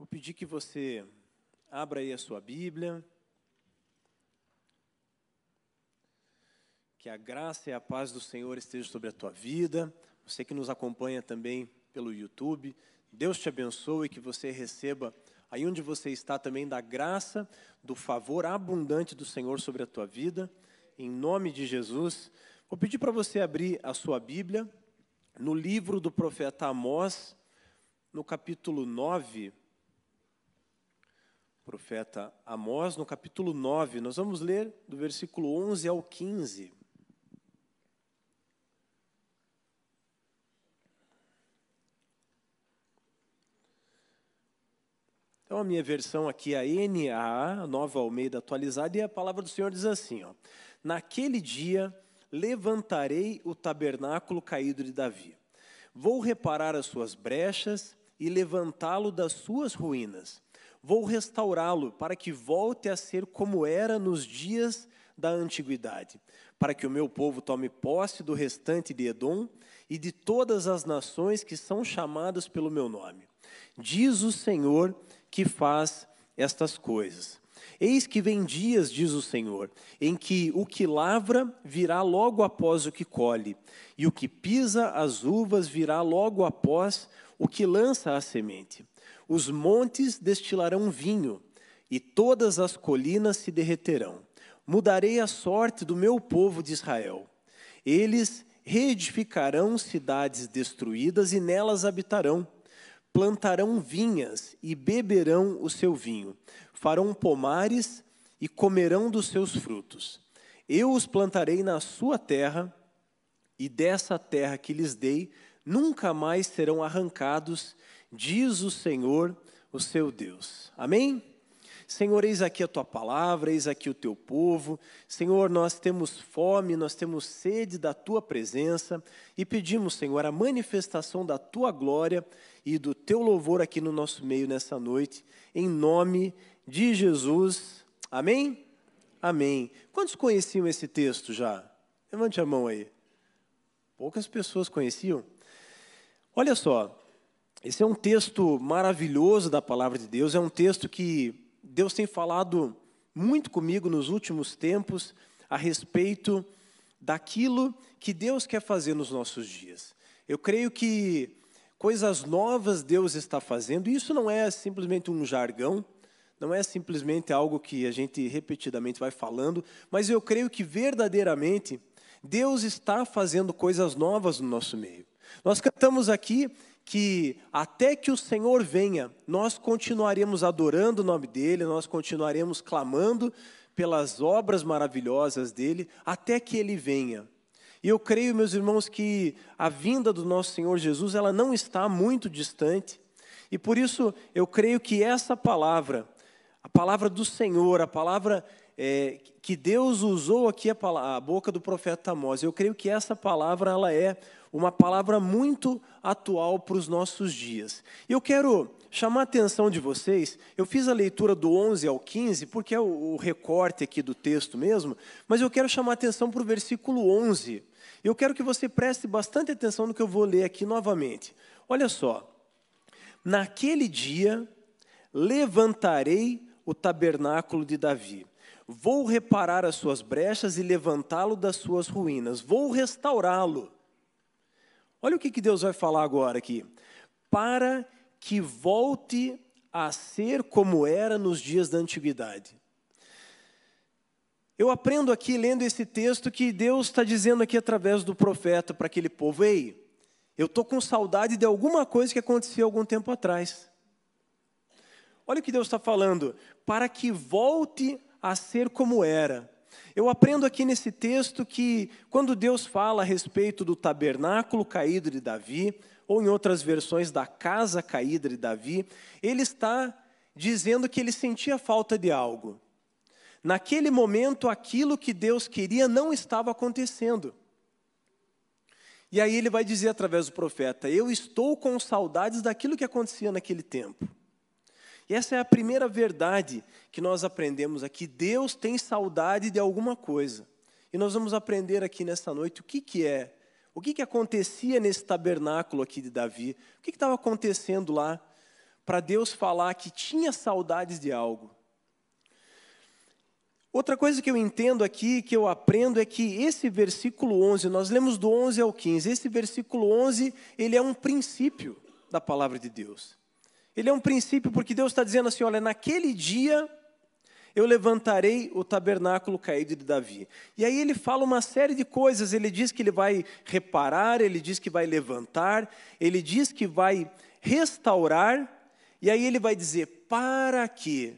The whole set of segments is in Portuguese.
Vou pedir que você abra aí a sua Bíblia. Que a graça e a paz do Senhor estejam sobre a tua vida. Você que nos acompanha também pelo YouTube, Deus te abençoe e que você receba aí onde você está também da graça, do favor abundante do Senhor sobre a tua vida. Em nome de Jesus, vou pedir para você abrir a sua Bíblia no livro do profeta Amós, no capítulo 9, profeta Amós, no capítulo 9, nós vamos ler do versículo 11 ao 15. Então, a minha versão aqui é a NAA, Nova Almeida Atualizada, e a palavra do Senhor diz assim: ó, Naquele dia levantarei o tabernáculo caído de Davi. Vou reparar as suas brechas e levantá-lo das suas ruínas. Vou restaurá-lo para que volte a ser como era nos dias da antiguidade, para que o meu povo tome posse do restante de Edom e de todas as nações que são chamadas pelo meu nome. Diz o Senhor que faz estas coisas. Eis que vem dias, diz o Senhor, em que o que lavra virá logo após o que colhe, e o que pisa as uvas virá logo após o que lança a semente. Os montes destilarão vinho, e todas as colinas se derreterão. Mudarei a sorte do meu povo de Israel. Eles reedificarão cidades destruídas e nelas habitarão. Plantarão vinhas e beberão o seu vinho. Farão pomares e comerão dos seus frutos. Eu os plantarei na sua terra, e dessa terra que lhes dei, nunca mais serão arrancados, diz o Senhor, o seu Deus. Amém? Senhor, eis aqui a tua palavra, eis aqui o teu povo. Senhor, nós temos fome, nós temos sede da tua presença e pedimos, Senhor, a manifestação da tua glória e do teu louvor aqui no nosso meio nessa noite, em nome de Jesus. Amém? Amém. Quantos conheciam esse texto já? Levante a mão aí. Poucas pessoas conheciam. Olha só, esse é um texto maravilhoso da palavra de Deus, é um texto que Deus tem falado muito comigo nos últimos tempos a respeito daquilo que Deus quer fazer nos nossos dias. Eu creio que coisas novas Deus está fazendo, e isso não é simplesmente um jargão, não é simplesmente algo que a gente repetidamente vai falando, mas eu creio que verdadeiramente Deus está fazendo coisas novas no nosso meio. Nós cantamos aqui que até que o Senhor venha, nós continuaremos adorando o nome dEle, nós continuaremos clamando pelas obras maravilhosas dEle, até que Ele venha. E eu creio, meus irmãos, que a vinda do nosso Senhor Jesus, ela não está muito distante, e por isso eu creio que essa palavra, a palavra do Senhor, a palavra é, que Deus usou aqui a, a, boca do profeta Amós. Eu creio que essa palavra ela é uma palavra muito atual para os nossos dias. Eu quero chamar a atenção de vocês. Eu fiz a leitura do 11 ao 15 porque é o, recorte aqui do texto mesmo, mas eu quero chamar a atenção para o versículo 11. Eu quero que você preste bastante atenção no que eu vou ler aqui novamente. Olha só. Naquele dia levantarei o tabernáculo de Davi Vou reparar as suas brechas e levantá-lo das suas ruínas. Vou restaurá-lo. Olha o que Deus vai falar agora aqui. Para que volte a ser como era nos dias da antiguidade. Eu aprendo aqui, lendo esse texto, que Deus está dizendo aqui através do profeta para aquele povo: Ei, eu estou com saudade de alguma coisa que aconteceu algum tempo atrás. Olha o que Deus está falando. Para que volte a ser como era. Eu aprendo aqui nesse texto que, quando Deus fala a respeito do tabernáculo caído de Davi, ou em outras versões, da casa caída de Davi, ele está dizendo que ele sentia falta de algo. Naquele momento, aquilo que Deus queria não estava acontecendo. E aí ele vai dizer através do profeta: Eu estou com saudades daquilo que acontecia naquele tempo. E essa é a primeira verdade que nós aprendemos aqui. Deus tem saudade de alguma coisa. E nós vamos aprender aqui nesta noite o que, que é, o que, que acontecia nesse tabernáculo aqui de Davi, o que estava acontecendo lá, para Deus falar que tinha saudades de algo. Outra coisa que eu entendo aqui, que eu aprendo, é que esse versículo 11, nós lemos do 11 ao 15, esse versículo 11, ele é um princípio da palavra de Deus. Ele é um princípio porque Deus está dizendo assim: olha, naquele dia eu levantarei o tabernáculo caído de Davi. E aí ele fala uma série de coisas, ele diz que ele vai reparar, ele diz que vai levantar, ele diz que vai restaurar, e aí ele vai dizer: para que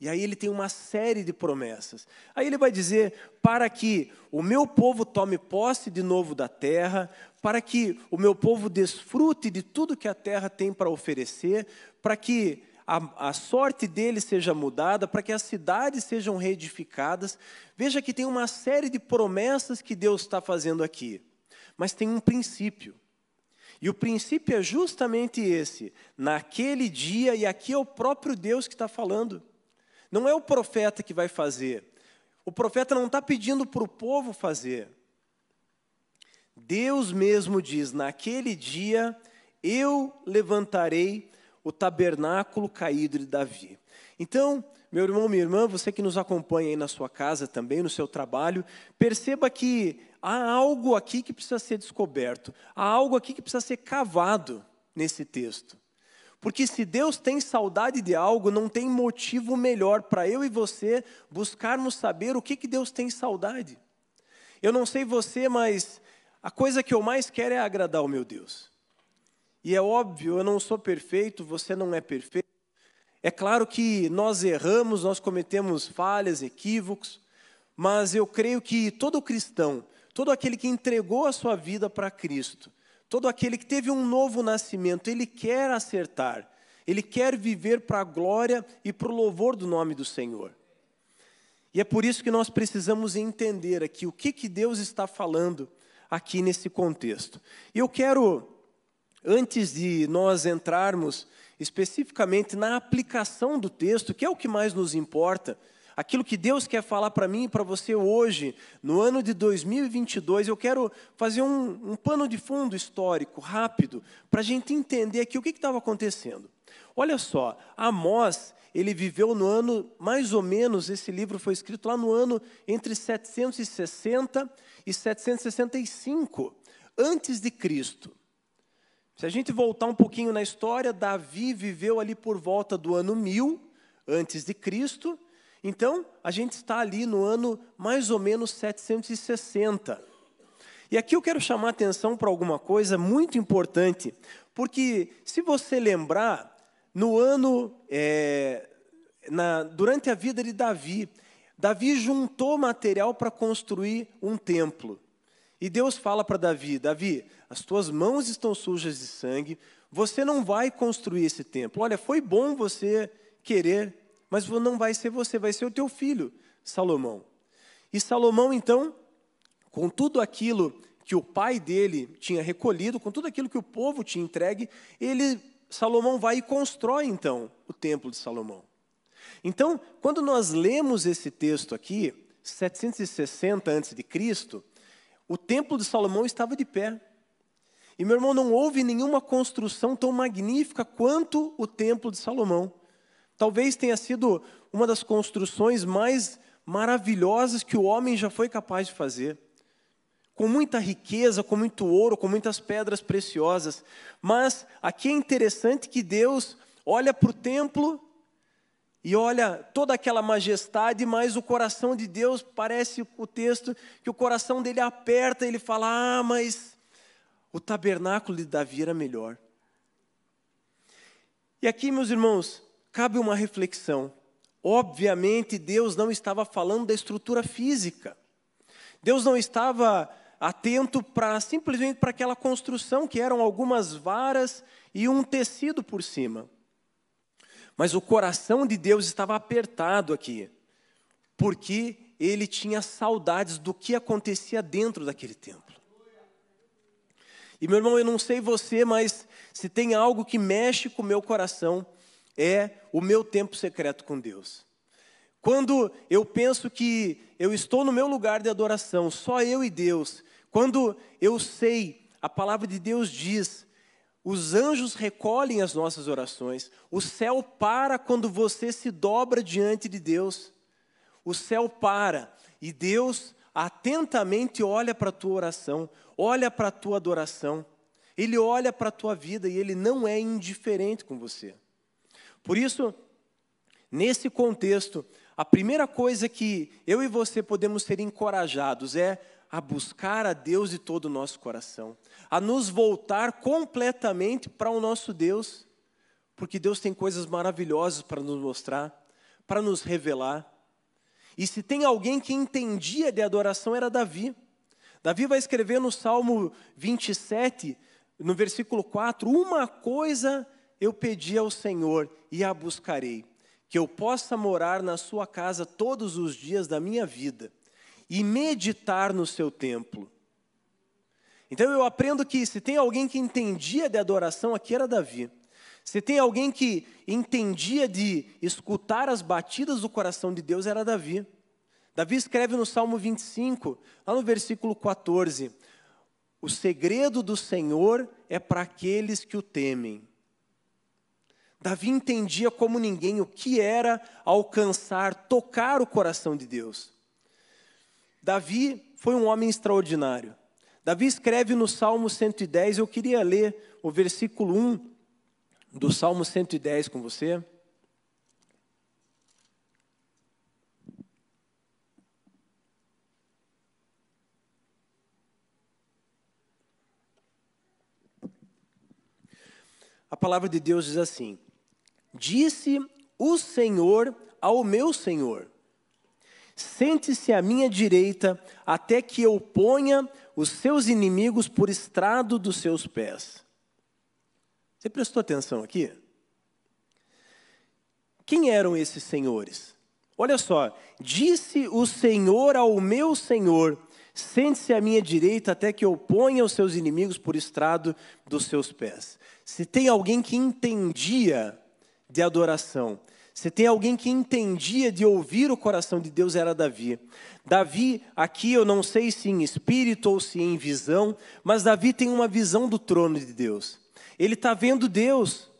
e aí ele tem uma série de promessas. Aí ele vai dizer: para que o meu povo tome posse de novo da terra, para que o meu povo desfrute de tudo que a terra tem para oferecer, para que a, a, sorte deles seja mudada, para que as cidades sejam reedificadas. Veja que tem uma série de promessas que Deus está fazendo aqui, mas tem um princípio. E o princípio é justamente esse: naquele dia, e aqui é o próprio Deus que está falando. Não é o profeta que vai fazer. O profeta não está pedindo para o povo fazer. Deus mesmo diz: naquele dia eu levantarei o tabernáculo caído de Davi. Então, meu irmão, minha irmã, você que nos acompanha aí na sua casa também, no seu trabalho, perceba que há algo aqui que precisa ser descoberto, há algo aqui que precisa ser cavado nesse texto. Porque se Deus tem saudade de algo, não tem motivo melhor para eu e você buscarmos saber o que, que Deus tem saudade. Eu não sei você, mas a coisa que eu mais quero é agradar o meu Deus. E é óbvio, eu não sou perfeito, você não é perfeito. É claro que nós erramos, nós cometemos falhas, equívocos, mas eu creio que todo cristão, todo aquele que entregou a sua vida para Cristo, Todo aquele que teve um novo nascimento, ele quer acertar, ele quer viver para a glória e para o louvor do nome do Senhor. E é por isso que nós precisamos entender aqui o que, que Deus está falando aqui nesse contexto. E eu quero, antes de nós entrarmos especificamente na aplicação do texto, que é o que mais nos importa, aquilo que Deus quer falar para mim e para você hoje, no ano de 2022, eu quero fazer um, um pano de fundo histórico, rápido, para a gente entender aqui o que estava acontecendo. Olha só, Amós, ele viveu no ano, mais ou menos, esse livro foi escrito lá no ano entre 760 e 765, antes de Cristo. Se a gente voltar um pouquinho na história, Davi viveu ali por volta do ano 1000 antes de Cristo, então, a gente está ali no ano mais ou menos 760. E aqui eu quero chamar atenção para alguma coisa muito importante, porque se você lembrar, no ano, é, na, durante a vida de Davi, Davi juntou material para construir um templo. E Deus fala para Davi: Davi, as tuas mãos estão sujas de sangue, você não vai construir esse templo. Olha, foi bom você querer mas não vai ser você, vai ser o teu filho, Salomão. E Salomão, então, com tudo aquilo que o pai dele tinha recolhido, com tudo aquilo que o povo tinha entregue, ele, Salomão vai e constrói então o templo de Salomão. Então, quando nós lemos esse texto aqui, 760 a.C., o templo de Salomão estava de pé. E meu irmão, não houve nenhuma construção tão magnífica quanto o templo de Salomão. Talvez tenha sido uma das construções mais maravilhosas que o homem já foi capaz de fazer. Com muita riqueza, com muito ouro, com muitas pedras preciosas. Mas aqui é interessante que Deus olha para o templo e olha toda aquela majestade, mas o coração de Deus, parece o texto, que o coração dele aperta, ele fala: Ah, mas o tabernáculo de Davi era melhor. E aqui, meus irmãos, cabe uma reflexão. Obviamente, Deus não estava falando da estrutura física. Deus não estava atento para simplesmente para aquela construção que eram algumas varas e um tecido por cima. Mas o coração de Deus estava apertado aqui, porque ele tinha saudades do que acontecia dentro daquele templo. E meu irmão, eu não sei você, mas se tem algo que mexe com o meu coração, é o meu tempo secreto com Deus. Quando eu penso que eu estou no meu lugar de adoração, só eu e Deus, quando eu sei, a palavra de Deus diz: Os anjos recolhem as nossas orações. O céu para quando você se dobra diante de Deus. O céu para e Deus atentamente olha para a tua oração, olha para a tua adoração. Ele olha para a tua vida e ele não é indiferente com você. Por isso, nesse contexto, a primeira coisa que eu e você podemos ser encorajados é a buscar a Deus de todo o nosso coração, a nos voltar completamente para o nosso Deus, porque Deus tem coisas maravilhosas para nos mostrar, para nos revelar. E se tem alguém que entendia de adoração era Davi. Davi vai escrever no Salmo 27, no versículo 4: Uma coisa eu pedi ao Senhor e a buscarei, que eu possa morar na sua casa todos os dias da minha vida e meditar no seu templo. Então eu aprendo que se tem alguém que entendia de adoração, aqui era Davi. Se tem alguém que entendia de escutar as batidas do coração de Deus, era Davi. Davi escreve no Salmo 25, lá no versículo 14: O segredo do Senhor é para aqueles que o temem. Davi entendia como ninguém o que era alcançar, tocar o coração de Deus. Davi foi um homem extraordinário. Davi escreve no Salmo 110, eu queria ler o versículo 1 do Salmo 110 com você. A palavra de Deus diz assim: Disse o Senhor ao meu Senhor: Sente-se à minha direita, até que eu ponha os seus inimigos por estrado dos seus pés. Você prestou atenção aqui? Quem eram esses senhores? Olha só, disse o Senhor ao meu Senhor: Sente-se à minha direita até que eu ponha os seus inimigos por estrado dos seus pés. Se tem alguém que entendia de adoração, se tem alguém que entendia de ouvir o coração de Deus, era Davi. Davi, aqui eu não sei se em espírito ou se em visão, mas Davi tem uma visão do trono de Deus. Ele está vendo Deus.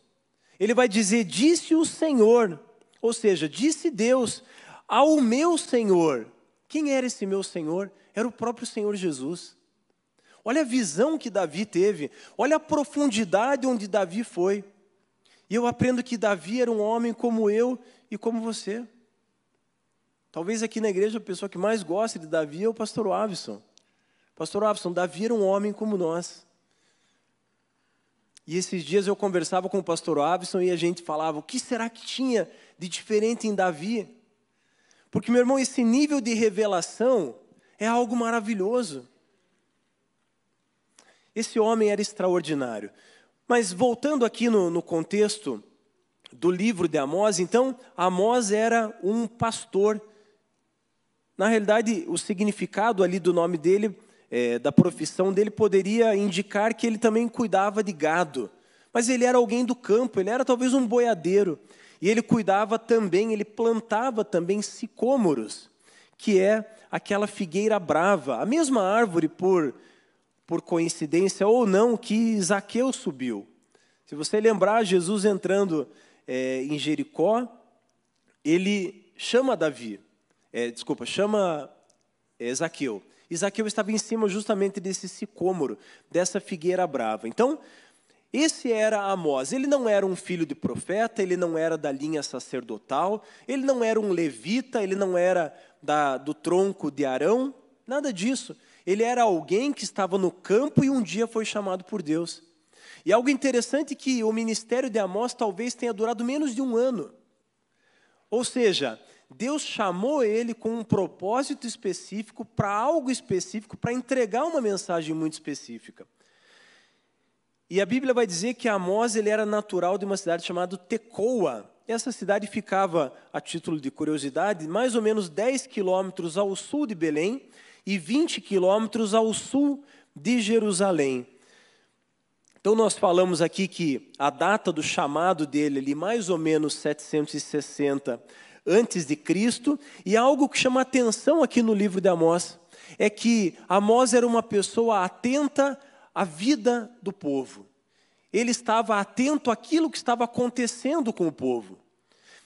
Ele vai dizer: Disse o Senhor, ou seja, disse Deus ao meu Senhor. Quem era esse meu Senhor? Era o próprio Senhor Jesus. Olha a visão que Davi teve, olha a profundidade onde Davi foi. E eu aprendo que Davi era um homem como eu e como você. Talvez aqui na igreja a pessoa que mais gosta de Davi é o pastor Avison. Pastor Avison, Davi era um homem como nós. E esses dias eu conversava com o pastor Avison e a gente falava: o que será que tinha de diferente em Davi? Porque, meu irmão, esse nível de revelação é algo maravilhoso. Esse homem era extraordinário. Mas voltando aqui no, no contexto do livro de Amós, então, Amós era um pastor. Na realidade, o significado ali do nome dele, é, da profissão dele, poderia indicar que ele também cuidava de gado. Mas ele era alguém do campo, ele era talvez um boiadeiro. E ele cuidava também, ele plantava também sicômoros, que é aquela figueira brava, a mesma árvore por por coincidência ou não, que Zaqueu subiu. Se você lembrar, Jesus entrando é, em Jericó, ele chama Davi, é, desculpa, chama é, Zaqueu. E Zaqueu estava em cima justamente desse sicômoro, dessa figueira brava. Então, esse era Amós. Ele não era um filho de profeta, ele não era da linha sacerdotal, ele não era um levita, ele não era da, do tronco de Arão, nada disso. Ele era alguém que estava no campo e um dia foi chamado por Deus. E algo interessante é que o ministério de Amós talvez tenha durado menos de um ano. Ou seja, Deus chamou ele com um propósito específico, para algo específico, para entregar uma mensagem muito específica. E a Bíblia vai dizer que Amós ele era natural de uma cidade chamada Tecoa. Essa cidade ficava, a título de curiosidade, mais ou menos 10 quilômetros ao sul de Belém e 20 quilômetros ao sul de Jerusalém. Então, nós falamos aqui que a data do chamado dele, ali, mais ou menos 760 antes de Cristo, e algo que chama atenção aqui no livro de Amós é que Amós era uma pessoa atenta à vida do povo. ele estava atento àquilo que estava acontecendo com o povo.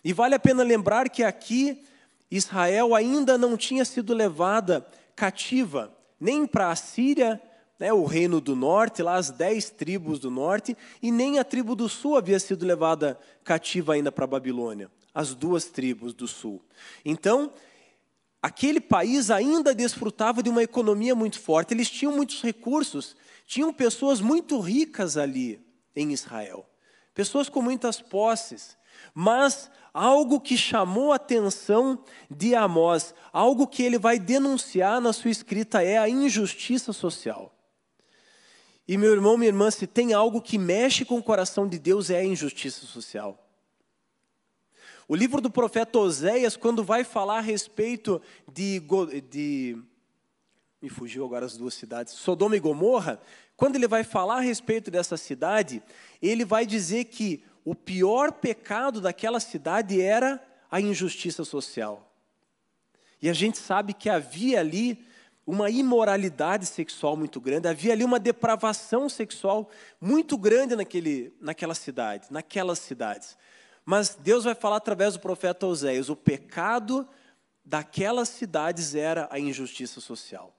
E vale a pena lembrar que aqui Israel ainda não tinha sido levada cativa, nem para a Síria, né, o reino do norte, lá as dez tribos do norte, e nem a tribo do sul havia sido levada cativa ainda para a Babilônia, as duas tribos do sul. Então, aquele país ainda desfrutava de uma economia muito forte, eles tinham muitos recursos, tinham pessoas muito ricas ali em Israel, pessoas com muitas posses, mas algo que chamou a atenção de Amós, algo que ele vai denunciar na sua escrita é a injustiça social. E meu irmão, minha irmã, se tem algo que mexe com o coração de Deus é a injustiça social. O livro do profeta Oséias, quando vai falar a respeito de, de me fugiu agora as duas cidades, Sodoma e Gomorra, quando ele vai falar a respeito dessa cidade, ele vai dizer que o pior pecado daquela cidade era a injustiça social. E a gente sabe que havia ali uma imoralidade sexual muito grande, havia ali uma depravação sexual muito grande naquele, naquela cidade, naquelas cidades. Mas Deus vai falar através do profeta Oséias: o pecado daquelas cidades era a injustiça social.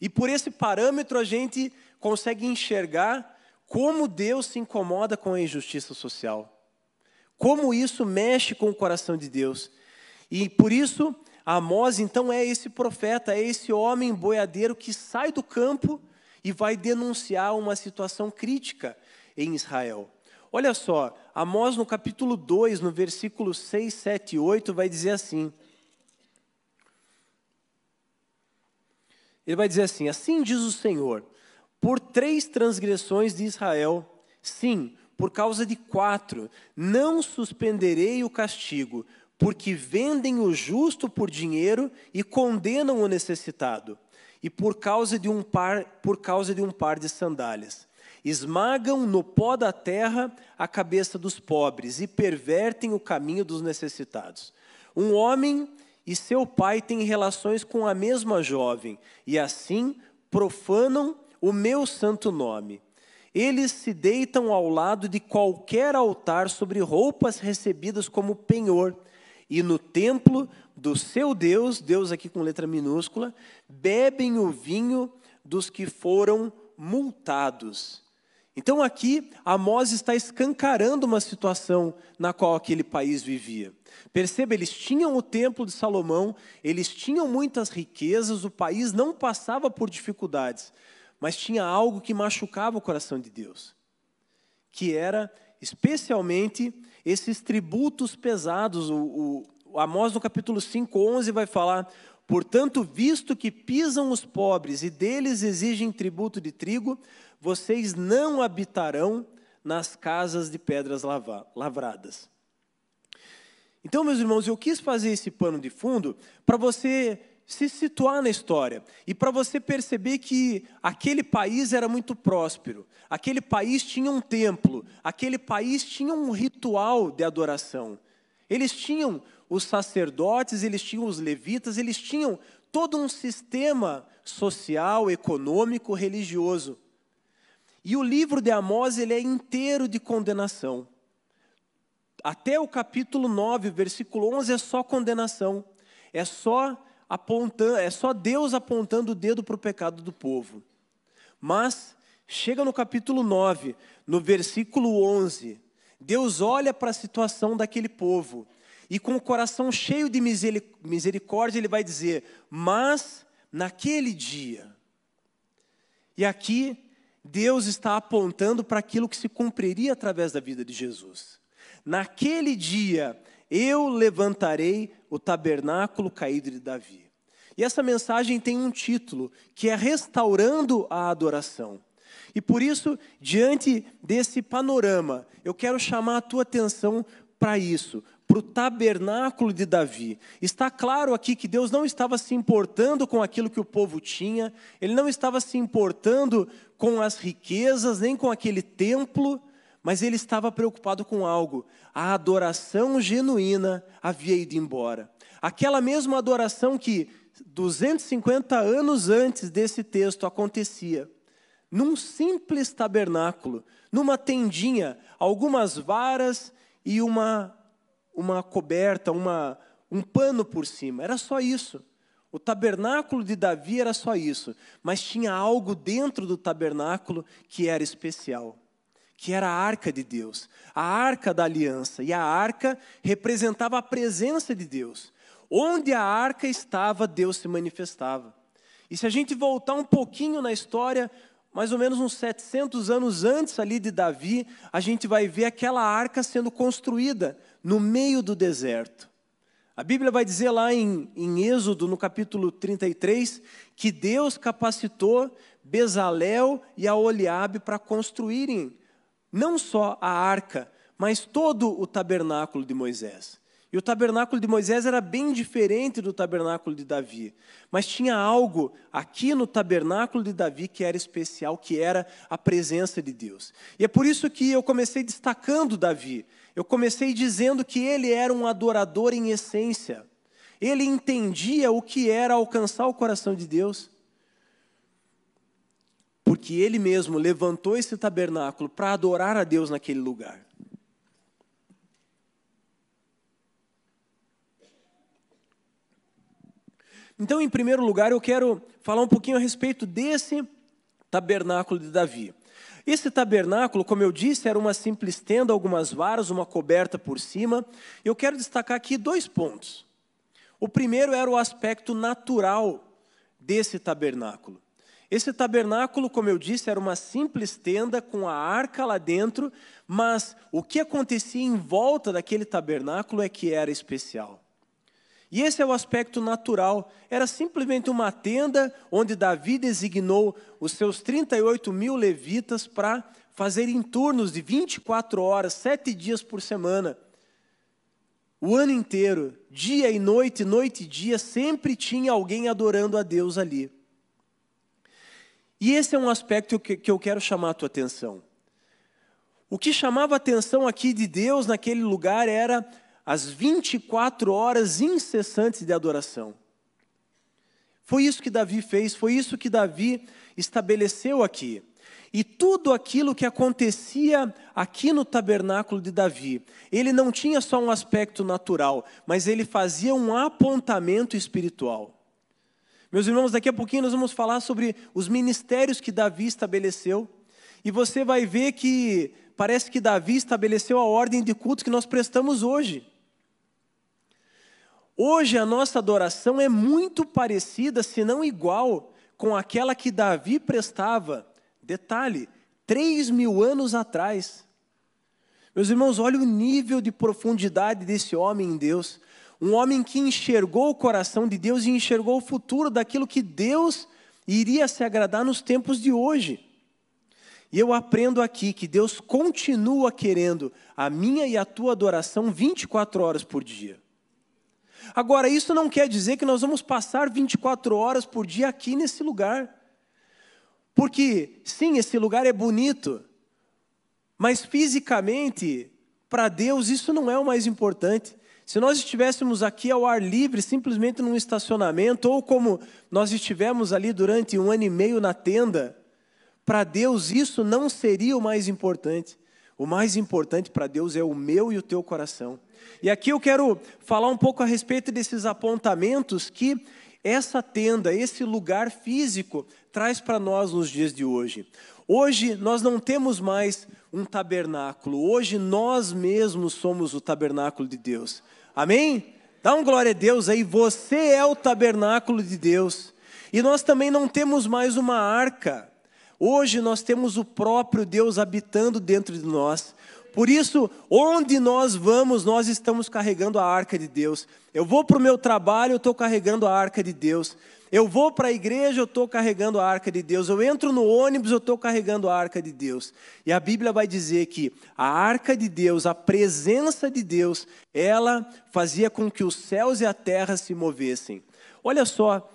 E por esse parâmetro a gente consegue enxergar como Deus se incomoda com a injustiça social. Como isso mexe com o coração de Deus. E por isso, Amós então é esse profeta, é esse homem boiadeiro que sai do campo e vai denunciar uma situação crítica em Israel. Olha só, Amós no capítulo 2, no versículo 6, 7 e 8, vai dizer assim: Ele vai dizer assim: Assim diz o Senhor, por três transgressões de Israel, sim, por causa de quatro, não suspenderei o castigo, porque vendem o justo por dinheiro e condenam o necessitado, e por causa de um par, por causa de um par de sandálias. Esmagam no pó da terra a cabeça dos pobres e pervertem o caminho dos necessitados. Um homem e seu pai têm relações com a mesma jovem, e assim profanam o meu santo nome. Eles se deitam ao lado de qualquer altar sobre roupas recebidas como penhor, e no templo do seu Deus, Deus aqui com letra minúscula, bebem o vinho dos que foram multados. Então aqui Amós está escancarando uma situação na qual aquele país vivia. Perceba, eles tinham o templo de Salomão, eles tinham muitas riquezas, o país não passava por dificuldades, mas tinha algo que machucava o coração de Deus, que era especialmente esses tributos pesados. O, o, Amós no capítulo 5, 11 vai falar: Portanto, visto que pisam os pobres e deles exigem tributo de trigo, vocês não habitarão nas casas de pedras lavradas. Então, meus irmãos, eu quis fazer esse pano de fundo para você se situar na história e para você perceber que aquele país era muito próspero, aquele país tinha um templo, aquele país tinha um ritual de adoração. Eles tinham os sacerdotes, eles tinham os levitas, eles tinham todo um sistema social, econômico, religioso. E o livro de Amós ele é inteiro de condenação. Até o capítulo 9, versículo 11 é só condenação. É só apontando, é só Deus apontando o dedo para o pecado do povo. Mas chega no capítulo 9, no versículo 11, Deus olha para a situação daquele povo e com o coração cheio de misericórdia ele vai dizer: "Mas naquele dia". E aqui Deus está apontando para aquilo que se cumpriria através da vida de Jesus. Naquele dia eu levantarei o tabernáculo caído de Davi. E essa mensagem tem um título, que é Restaurando a Adoração. E por isso, diante desse panorama, eu quero chamar a tua atenção para isso, para o tabernáculo de Davi. Está claro aqui que Deus não estava se importando com aquilo que o povo tinha, ele não estava se importando com as riquezas, nem com aquele templo, mas ele estava preocupado com algo. A adoração genuína havia ido embora. Aquela mesma adoração que 250 anos antes desse texto acontecia. num simples tabernáculo, numa tendinha, algumas varas e uma, uma coberta, uma, um pano por cima. Era só isso. O tabernáculo de Davi era só isso, mas tinha algo dentro do tabernáculo que era especial, que era a arca de Deus, a arca da aliança, e a arca representava a presença de Deus. Onde a arca estava, Deus se manifestava. E se a gente voltar um pouquinho na história, mais ou menos uns 700 anos antes ali de Davi, a gente vai ver aquela arca sendo construída no meio do deserto. A Bíblia vai dizer lá em, em Êxodo, no capítulo 33, que Deus capacitou Bezalel e a Oliabe para construírem não só a arca, mas todo o tabernáculo de Moisés. E o tabernáculo de Moisés era bem diferente do tabernáculo de Davi. Mas tinha algo aqui no tabernáculo de Davi que era especial, que era a presença de Deus. E é por isso que eu comecei destacando Davi. Eu comecei dizendo que ele era um adorador em essência. Ele entendia o que era alcançar o coração de Deus. Porque ele mesmo levantou esse tabernáculo para adorar a Deus naquele lugar. Então, em primeiro lugar, eu quero falar um pouquinho a respeito desse tabernáculo de Davi. Esse tabernáculo, como eu disse, era uma simples tenda, algumas varas, uma coberta por cima. Eu quero destacar aqui dois pontos. O primeiro era o aspecto natural desse tabernáculo. Esse tabernáculo, como eu disse, era uma simples tenda com a arca lá dentro, mas o que acontecia em volta daquele tabernáculo é que era especial. E esse é o aspecto natural. Era simplesmente uma tenda onde Davi designou os seus 38 mil levitas para fazerem turnos de 24 horas, sete dias por semana. O ano inteiro, dia e noite, noite e dia, sempre tinha alguém adorando a Deus ali. E esse é um aspecto que eu quero chamar a tua atenção. O que chamava a atenção aqui de Deus naquele lugar era as 24 horas incessantes de adoração. Foi isso que Davi fez, foi isso que Davi estabeleceu aqui. E tudo aquilo que acontecia aqui no tabernáculo de Davi, ele não tinha só um aspecto natural, mas ele fazia um apontamento espiritual. Meus irmãos, daqui a pouquinho nós vamos falar sobre os ministérios que Davi estabeleceu, e você vai ver que parece que Davi estabeleceu a ordem de culto que nós prestamos hoje. Hoje a nossa adoração é muito parecida, se não igual, com aquela que Davi prestava. Detalhe, três mil anos atrás. Meus irmãos, olha o nível de profundidade desse homem em Deus. Um homem que enxergou o coração de Deus e enxergou o futuro daquilo que Deus iria se agradar nos tempos de hoje. E eu aprendo aqui que Deus continua querendo a minha e a tua adoração 24 horas por dia. Agora, isso não quer dizer que nós vamos passar 24 horas por dia aqui nesse lugar. Porque, sim, esse lugar é bonito, mas fisicamente, para Deus, isso não é o mais importante. Se nós estivéssemos aqui ao ar livre, simplesmente num estacionamento, ou como nós estivemos ali durante um ano e meio na tenda, para Deus isso não seria o mais importante. O mais importante para Deus é o meu e o teu coração. E aqui eu quero falar um pouco a respeito desses apontamentos que essa tenda, esse lugar físico, traz para nós nos dias de hoje. Hoje nós não temos mais um tabernáculo, hoje nós mesmos somos o tabernáculo de Deus. Amém? Dá um glória a Deus aí, você é o tabernáculo de Deus. E nós também não temos mais uma arca. Hoje nós temos o próprio Deus habitando dentro de nós. Por isso, onde nós vamos, nós estamos carregando a arca de Deus. Eu vou para o meu trabalho, eu estou carregando a arca de Deus. Eu vou para a igreja, eu estou carregando a arca de Deus. Eu entro no ônibus, eu estou carregando a arca de Deus. E a Bíblia vai dizer que a arca de Deus, a presença de Deus, ela fazia com que os céus e a terra se movessem. Olha só,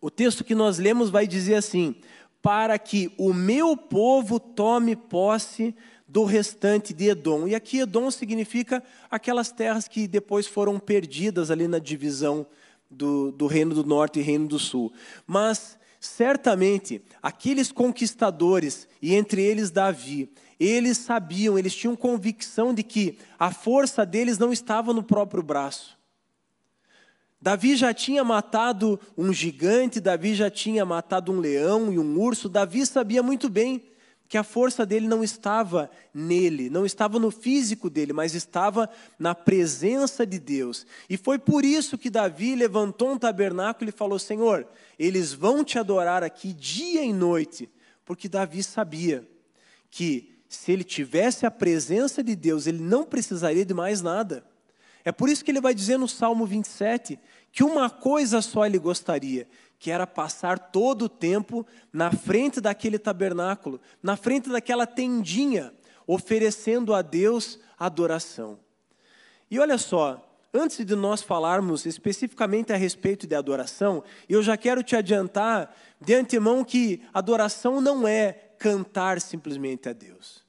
o texto que nós lemos vai dizer assim: para que o meu povo tome posse do restante de Edom. E aqui Edom significa aquelas terras que depois foram perdidas ali na divisão do, do Reino do Norte e Reino do Sul. Mas Certamente, aqueles conquistadores, e entre eles Davi, eles sabiam, eles tinham convicção de que a força deles não estava no próprio braço. Davi já tinha matado um gigante, Davi já tinha matado um leão e um urso. Davi sabia muito bem que a força dele não estava nele, não estava no físico dele, mas estava na presença de Deus. E foi por isso que Davi levantou um tabernáculo e falou: Senhor, eles vão te adorar aqui dia e noite, porque Davi sabia que se ele tivesse a presença de Deus, ele não precisaria de mais nada. É por isso que ele vai dizer no Salmo 27 que uma coisa só ele gostaria, que era passar todo o tempo na frente daquele tabernáculo, na frente daquela tendinha, oferecendo a Deus adoração. E olha só, antes de nós falarmos especificamente a respeito de adoração, eu já quero te adiantar de antemão que adoração não é cantar simplesmente a Deus.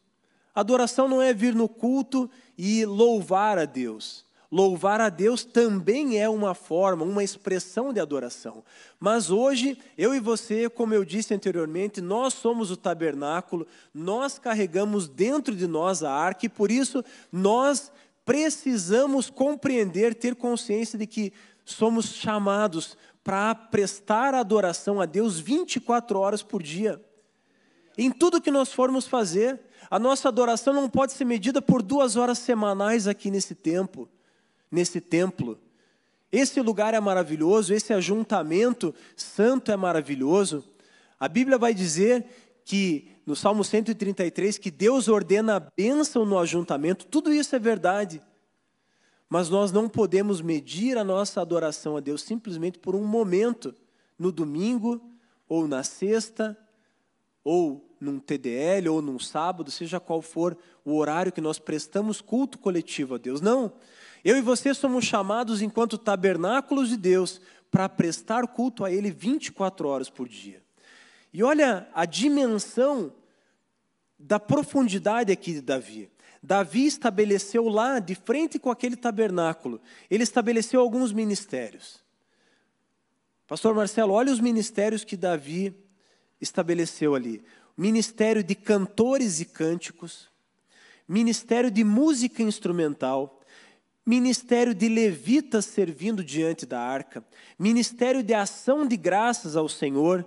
Adoração não é vir no culto e louvar a Deus. Louvar a Deus também é uma forma, uma expressão de adoração. Mas hoje, eu e você, como eu disse anteriormente, nós somos o tabernáculo, nós carregamos dentro de nós a arca e por isso nós precisamos compreender, ter consciência de que somos chamados para prestar adoração a Deus 24 horas por dia. Em tudo que nós formos fazer, a nossa adoração não pode ser medida por duas horas semanais aqui nesse tempo nesse templo. Esse lugar é maravilhoso, esse ajuntamento santo é maravilhoso. A Bíblia vai dizer que, no Salmo 133, que Deus ordena a bênção no ajuntamento, tudo isso é verdade. Mas nós não podemos medir a nossa adoração a Deus simplesmente por um momento, no domingo, ou na sexta, ou num TDL, ou num sábado, seja qual for o horário que nós prestamos culto coletivo a Deus. Não. Eu e você somos chamados, enquanto tabernáculos de Deus, para prestar culto a Ele 24 horas por dia. E olha a dimensão da profundidade aqui de Davi. Davi estabeleceu lá, de frente com aquele tabernáculo, ele estabeleceu alguns ministérios. Pastor Marcelo, olha os ministérios que Davi estabeleceu ali: ministério de cantores e cânticos, ministério de música instrumental, ministério de levitas servindo diante da arca, ministério de ação de graças ao Senhor,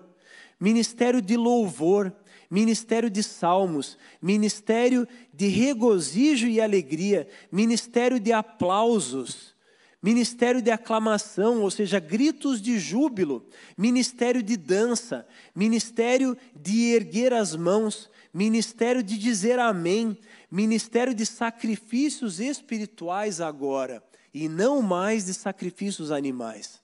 ministério de louvor, ministério de salmos, ministério de regozijo e alegria, ministério de aplausos, ministério de aclamação, ou seja, gritos de júbilo, ministério de dança, ministério de erguer as mãos, ministério de dizer amém, ministério de sacrifícios espirituais agora, e não mais de sacrifícios animais.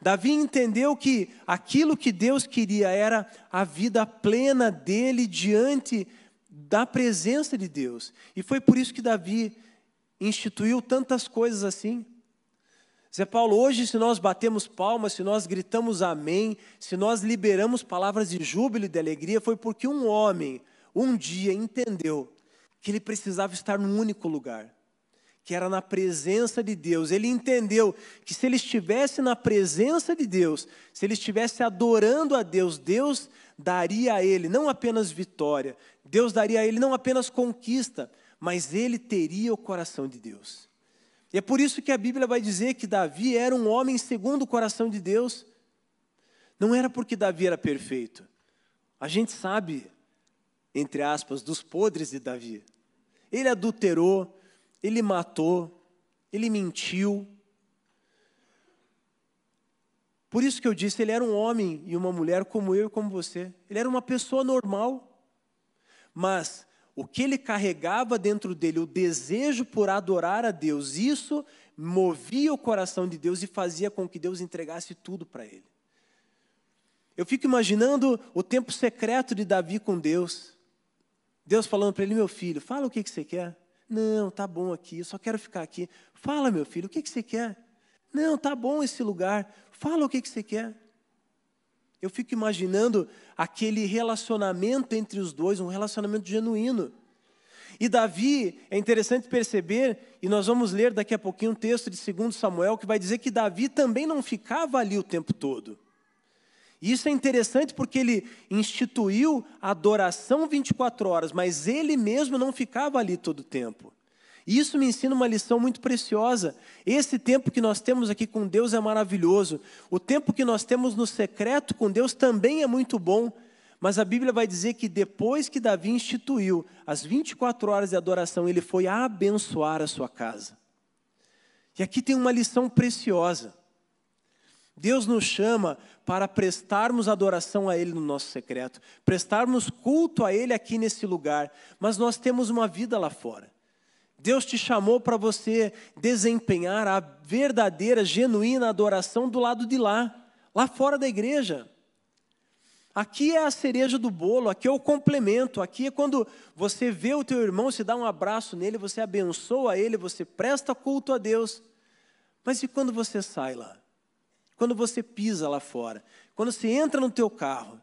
Davi entendeu que aquilo que Deus queria era a vida plena dele diante da presença de Deus. E foi por isso que Davi instituiu tantas coisas assim. Zé Paulo, hoje, se nós batemos palmas, se nós gritamos amém, se nós liberamos palavras de júbilo e de alegria, foi porque um homem, um dia, entendeu que ele precisava estar num único lugar, que era na presença de Deus. Ele entendeu que se ele estivesse na presença de Deus, se ele estivesse adorando a Deus, Deus daria a ele não apenas vitória, Deus daria a ele não apenas conquista, mas ele teria o coração de Deus. E é por isso que a Bíblia vai dizer que Davi era um homem segundo o coração de Deus. Não era porque Davi era perfeito. A gente sabe, entre aspas, dos podres de Davi. Ele adulterou, ele matou, ele mentiu. Por isso que eu disse, ele era um homem e uma mulher como eu e como você. Ele era uma pessoa normal. Mas o que ele carregava dentro dele, o desejo por adorar a Deus, isso movia o coração de Deus e fazia com que Deus entregasse tudo para ele. Eu fico imaginando o tempo secreto de Davi com Deus. Deus falando para ele, meu filho, fala o que, que você quer. Não, tá bom aqui, eu só quero ficar aqui. Fala, meu filho, o que, que você quer? Não, tá bom esse lugar. Fala o que, que você quer. Eu fico imaginando aquele relacionamento entre os dois, um relacionamento genuíno. E Davi, é interessante perceber, e nós vamos ler daqui a pouquinho um texto de 2 Samuel que vai dizer que Davi também não ficava ali o tempo todo. Isso é interessante porque ele instituiu a adoração 24 horas, mas ele mesmo não ficava ali todo o tempo. Isso me ensina uma lição muito preciosa. Esse tempo que nós temos aqui com Deus é maravilhoso. O tempo que nós temos no secreto com Deus também é muito bom. Mas a Bíblia vai dizer que depois que Davi instituiu as 24 horas de adoração, ele foi abençoar a sua casa. E aqui tem uma lição preciosa. Deus nos chama para prestarmos adoração a Ele no nosso secreto, prestarmos culto a Ele aqui nesse lugar, mas nós temos uma vida lá fora. Deus te chamou para você desempenhar a verdadeira, genuína adoração do lado de lá, lá fora da igreja. Aqui é a cereja do bolo, aqui é o complemento, aqui é quando você vê o teu irmão, se dá um abraço nele, você abençoa ele, você presta culto a Deus. Mas e quando você sai lá? Quando você pisa lá fora? Quando você entra no teu carro?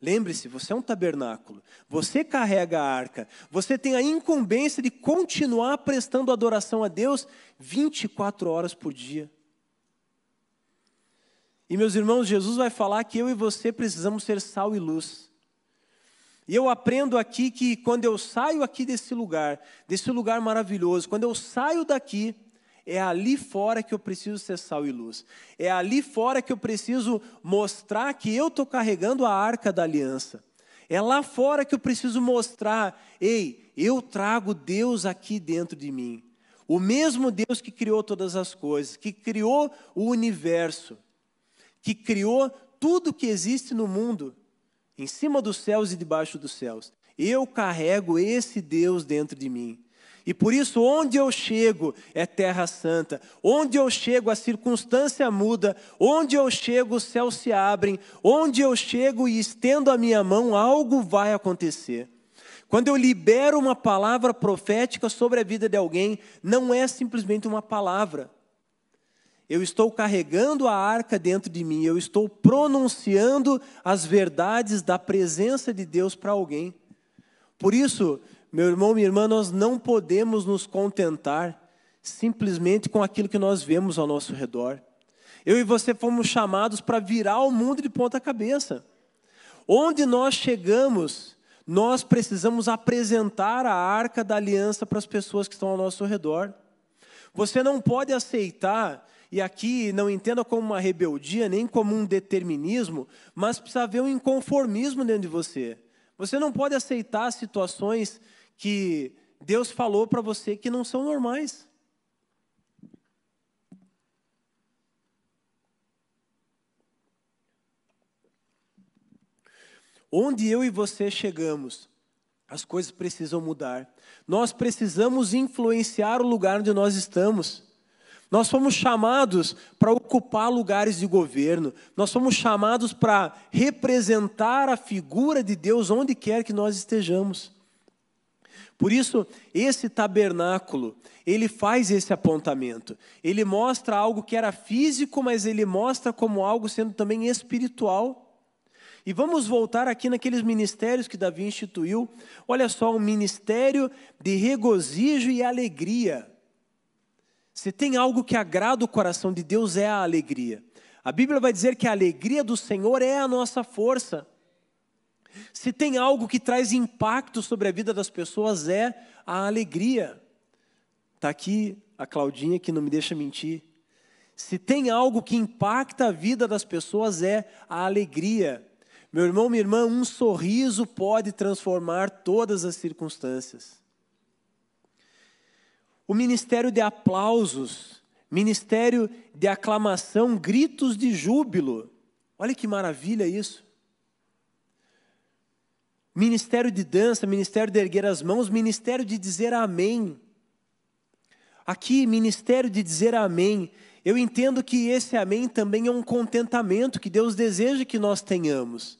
Lembre-se, você é um tabernáculo, você carrega a arca, você tem a incumbência de continuar prestando adoração a Deus 24 horas por dia. E meus irmãos, Jesus vai falar que eu e você precisamos ser sal e luz. E eu aprendo aqui que quando eu saio aqui desse lugar, desse lugar maravilhoso, quando eu saio daqui, é ali fora que eu preciso ser sal e luz. É ali fora que eu preciso mostrar que eu estou carregando a arca da aliança. É lá fora que eu preciso mostrar, ei, eu trago Deus aqui dentro de mim. O mesmo Deus que criou todas as coisas, que criou o universo, que criou tudo que existe no mundo, em cima dos céus e debaixo dos céus. Eu carrego esse Deus dentro de mim. E por isso, onde eu chego é terra santa. Onde eu chego, a circunstância muda. Onde eu chego, os céus se abrem. Onde eu chego e estendo a minha mão, algo vai acontecer. Quando eu libero uma palavra profética sobre a vida de alguém, não é simplesmente uma palavra. Eu estou carregando a arca dentro de mim, eu estou pronunciando as verdades da presença de Deus para alguém. Por isso, meu irmão, minha irmã, nós não podemos nos contentar simplesmente com aquilo que nós vemos ao nosso redor. Eu e você fomos chamados para virar o mundo de ponta cabeça. Onde nós chegamos, nós precisamos apresentar a arca da aliança para as pessoas que estão ao nosso redor. Você não pode aceitar e aqui não entenda como uma rebeldia, nem como um determinismo, mas precisa haver um inconformismo dentro de você. Você não pode aceitar situações que Deus falou para você que não são normais. Onde eu e você chegamos, as coisas precisam mudar. Nós precisamos influenciar o lugar onde nós estamos. Nós fomos chamados para ocupar lugares de governo, nós fomos chamados para representar a figura de Deus onde quer que nós estejamos. Por isso, esse tabernáculo, ele faz esse apontamento. Ele mostra algo que era físico, mas ele mostra como algo sendo também espiritual. E vamos voltar aqui naqueles ministérios que Davi instituiu. Olha só, um ministério de regozijo e alegria. Se tem algo que agrada o coração de Deus é a alegria. A Bíblia vai dizer que a alegria do Senhor é a nossa força. Se tem algo que traz impacto sobre a vida das pessoas é a alegria. Está aqui a Claudinha que não me deixa mentir. Se tem algo que impacta a vida das pessoas é a alegria. Meu irmão, minha irmã, um sorriso pode transformar todas as circunstâncias. O ministério de aplausos, ministério de aclamação, gritos de júbilo. Olha que maravilha isso. Ministério de dança, ministério de erguer as mãos, ministério de dizer amém. Aqui, ministério de dizer amém. Eu entendo que esse amém também é um contentamento que Deus deseja que nós tenhamos.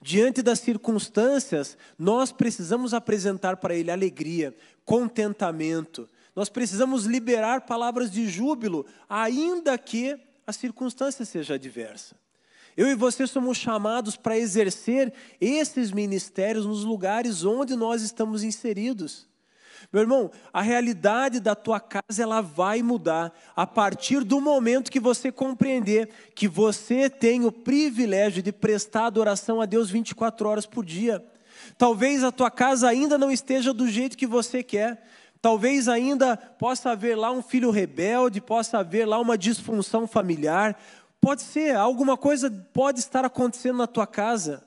Diante das circunstâncias, nós precisamos apresentar para Ele alegria, contentamento, nós precisamos liberar palavras de júbilo, ainda que a circunstância seja adversa. Eu e você somos chamados para exercer esses ministérios nos lugares onde nós estamos inseridos. Meu irmão, a realidade da tua casa ela vai mudar a partir do momento que você compreender que você tem o privilégio de prestar adoração a Deus 24 horas por dia. Talvez a tua casa ainda não esteja do jeito que você quer. Talvez ainda possa haver lá um filho rebelde, possa haver lá uma disfunção familiar. Pode ser, alguma coisa pode estar acontecendo na tua casa.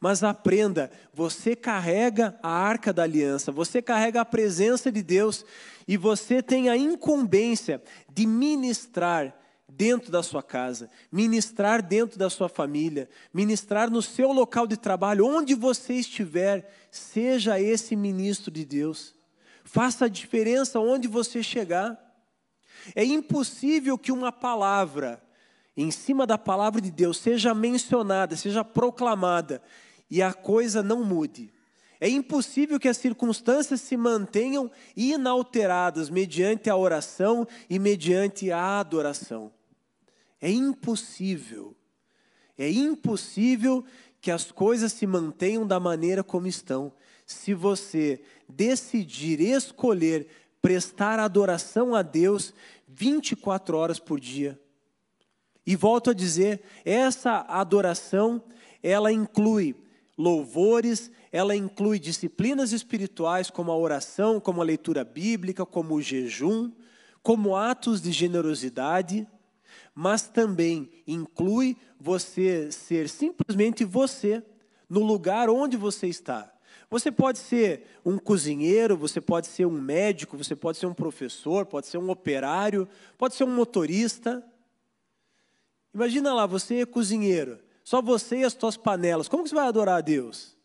Mas aprenda, você carrega a arca da aliança, você carrega a presença de Deus e você tem a incumbência de ministrar dentro da sua casa, ministrar dentro da sua família, ministrar no seu local de trabalho, onde você estiver, seja esse ministro de Deus. Faça a diferença onde você chegar. É impossível que uma palavra, em cima da palavra de Deus, seja mencionada, seja proclamada e a coisa não mude. É impossível que as circunstâncias se mantenham inalteradas mediante a oração e mediante a adoração. É impossível. É impossível que as coisas se mantenham da maneira como estão. Se você decidir escolher prestar adoração a Deus 24 horas por dia. E volto a dizer, essa adoração, ela inclui louvores, ela inclui disciplinas espirituais como a oração, como a leitura bíblica, como o jejum, como atos de generosidade, mas também inclui você ser simplesmente você no lugar onde você está. Você pode ser um cozinheiro, você pode ser um médico, você pode ser um professor, pode ser um operário, pode ser um motorista. Imagina lá, você é cozinheiro. Só você e as tuas panelas. Como que você vai adorar a Deus?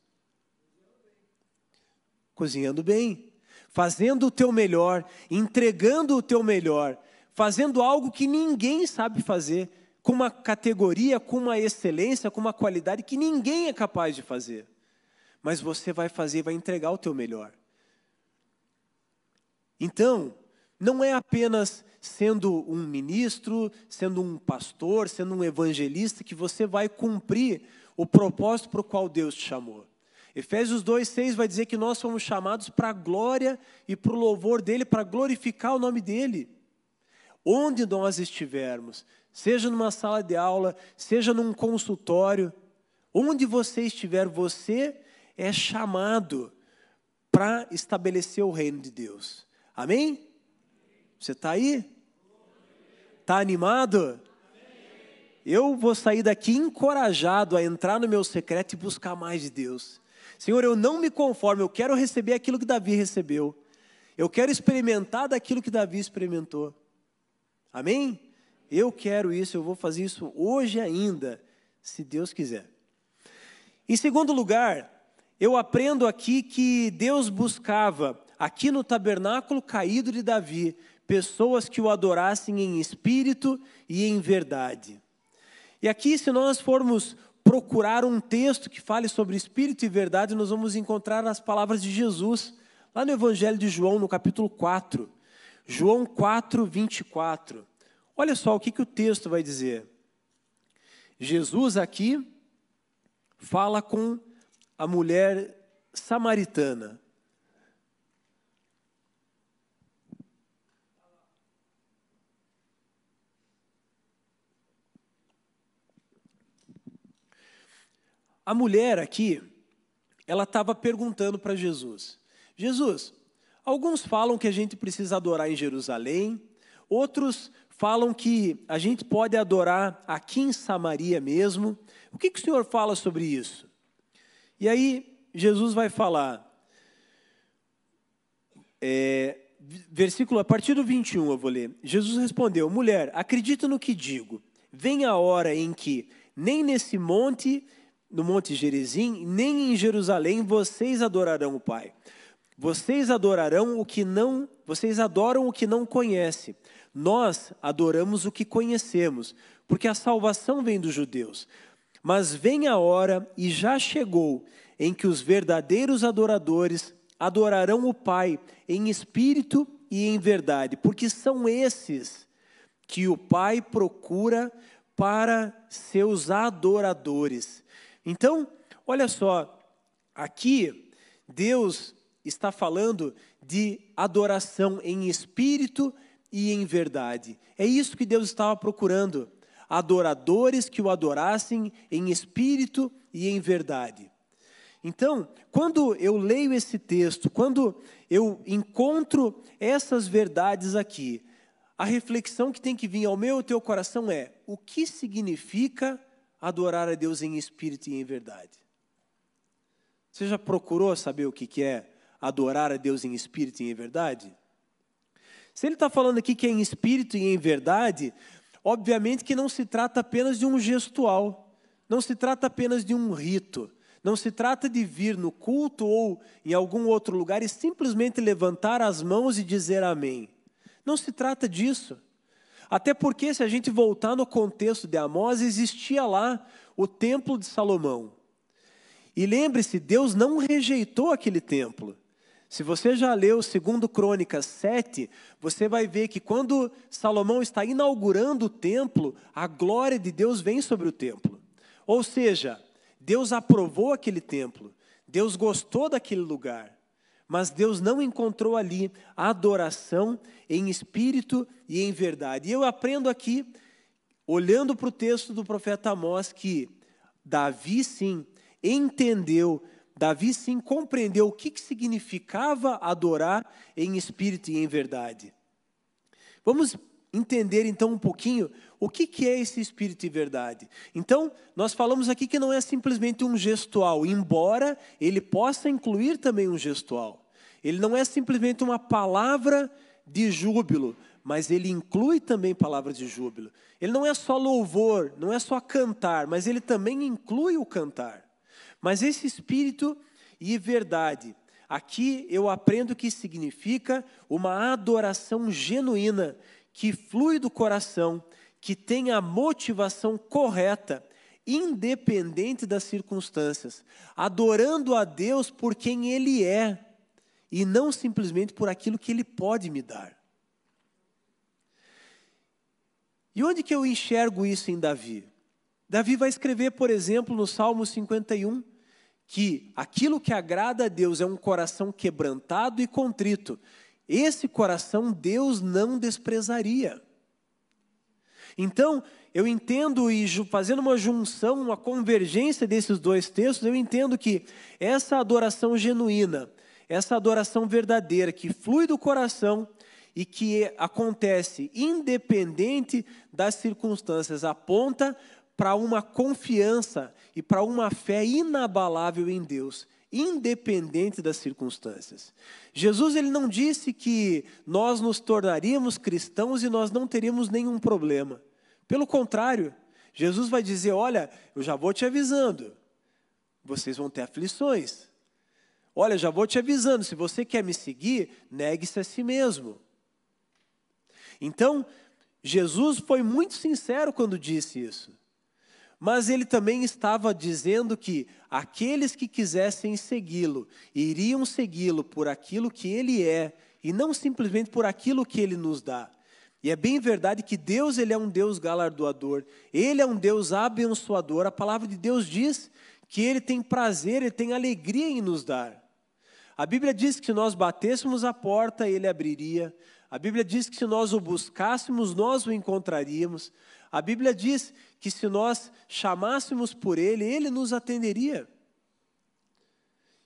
Cozinhando bem, fazendo o teu melhor, entregando o teu melhor, fazendo algo que ninguém sabe fazer, com uma categoria, com uma excelência, com uma qualidade que ninguém é capaz de fazer. Mas você vai fazer, vai entregar o teu melhor. Então, não é apenas sendo um ministro, sendo um pastor, sendo um evangelista, que você vai cumprir o propósito para o qual Deus te chamou. Efésios 2,6 vai dizer que nós fomos chamados para a glória e para o louvor dele, para glorificar o nome dele. Onde nós estivermos, seja numa sala de aula, seja num consultório, onde você estiver, você é chamado para estabelecer o reino de Deus. Amém? Você está aí? Está animado? Eu vou sair daqui encorajado a entrar no meu secreto e buscar mais de Deus. Senhor, eu não me conformo, eu quero receber aquilo que Davi recebeu. Eu quero experimentar daquilo que Davi experimentou. Amém? Eu quero isso, eu vou fazer isso hoje ainda, se Deus quiser. Em segundo lugar, eu aprendo aqui que Deus buscava, aqui no tabernáculo caído de Davi, pessoas que o adorassem em espírito e em verdade. E aqui, se nós formos procurar um texto que fale sobre espírito e verdade, nós vamos encontrar as palavras de Jesus, lá no Evangelho de João, no capítulo 4. João 4, 24. Olha só o que, que o texto vai dizer. Jesus aqui fala com a mulher samaritana. A mulher aqui, ela estava perguntando para Jesus: Jesus, alguns falam que a gente precisa adorar em Jerusalém, outros falam que a gente pode adorar aqui em Samaria mesmo. O que, que o Senhor fala sobre isso? E aí, Jesus vai falar, é, versículo, a partir do 21 eu vou ler. Jesus respondeu: Mulher, acredita no que digo. Vem a hora em que nem nesse monte no Monte Gerizim, nem em Jerusalém vocês adorarão o Pai. Vocês adorarão o que não, vocês adoram o que não conhecem. Nós adoramos o que conhecemos, porque a salvação vem dos judeus. Mas vem a hora e já chegou em que os verdadeiros adoradores adorarão o Pai em espírito e em verdade, porque são esses que o Pai procura para seus adoradores. Então, olha só, aqui Deus está falando de adoração em espírito e em verdade. É isso que Deus estava procurando. Adoradores que o adorassem em espírito e em verdade. Então, quando eu leio esse texto, quando eu encontro essas verdades aqui, a reflexão que tem que vir ao meu e teu coração é: o que significa adorar a Deus em espírito e em verdade? Você já procurou saber o que é adorar a Deus em espírito e em verdade? Se ele está falando aqui que é em espírito e em verdade, obviamente que não se trata apenas de um gestual, não se trata apenas de um rito, não se trata de vir no culto ou em algum outro lugar e simplesmente levantar as mãos e dizer amém. Não se trata disso. Até porque, se a gente voltar no contexto de Amós, existia lá o templo de Salomão. E lembre-se, Deus não rejeitou aquele templo. Se você já leu 2 Crônicas 7, você vai ver que quando Salomão está inaugurando o templo, a glória de Deus vem sobre o templo. Ou seja, Deus aprovou aquele templo, Deus gostou daquele lugar, mas Deus não encontrou ali adoração em espírito e em verdade. E eu aprendo aqui, olhando para o texto do profeta Amós, que Davi sim entendeu, Davi sim compreendeu o que, que significava adorar em espírito e em verdade. Vamos entender então um pouquinho o que, é esse espírito e verdade. Então, nós falamos aqui que não é simplesmente um gestual, embora ele possa incluir também um gestual. Ele não é simplesmente uma palavra de júbilo, mas ele inclui também palavras de júbilo. Ele não é só louvor, não é só cantar, mas ele também inclui o cantar. Mas esse espírito e verdade, aqui eu aprendo que significa uma adoração genuína que flui do coração, que tem a motivação correta, independente das circunstâncias, adorando a Deus por quem Ele é e não simplesmente por aquilo que Ele pode me dar. E onde que eu enxergo isso em Davi? Davi vai escrever, por exemplo, no Salmo 51, que aquilo que agrada a Deus é um coração quebrantado e contrito, esse coração Deus não desprezaria. Então, eu entendo, e fazendo uma junção, uma convergência desses dois textos, eu entendo que essa adoração genuína, essa adoração verdadeira, que flui do coração e que acontece independente das circunstâncias, aponta para uma confiança e para uma fé inabalável em Deus independente das circunstâncias. Jesus ele não disse que nós nos tornaríamos cristãos e nós não teríamos nenhum problema. Pelo contrário, Jesus vai dizer: Olha, eu já vou te avisando, vocês vão ter aflições. Olha, já vou te avisando, se você quer me seguir, negue-se a si mesmo. Então, Jesus foi muito sincero quando disse isso. Mas ele também estava dizendo que aqueles que quisessem segui-lo iriam segui-lo por aquilo que ele é e não simplesmente por aquilo que ele nos dá. E é bem verdade que Deus ele é um Deus galardoador, ele é um Deus abençoador. A palavra de Deus diz que ele tem prazer, ele tem alegria em nos dar. A Bíblia diz que se nós batêssemos a porta, ele abriria. A Bíblia diz que se nós o buscássemos, nós o encontraríamos. A Bíblia diz que se nós chamássemos por Ele, Ele nos atenderia.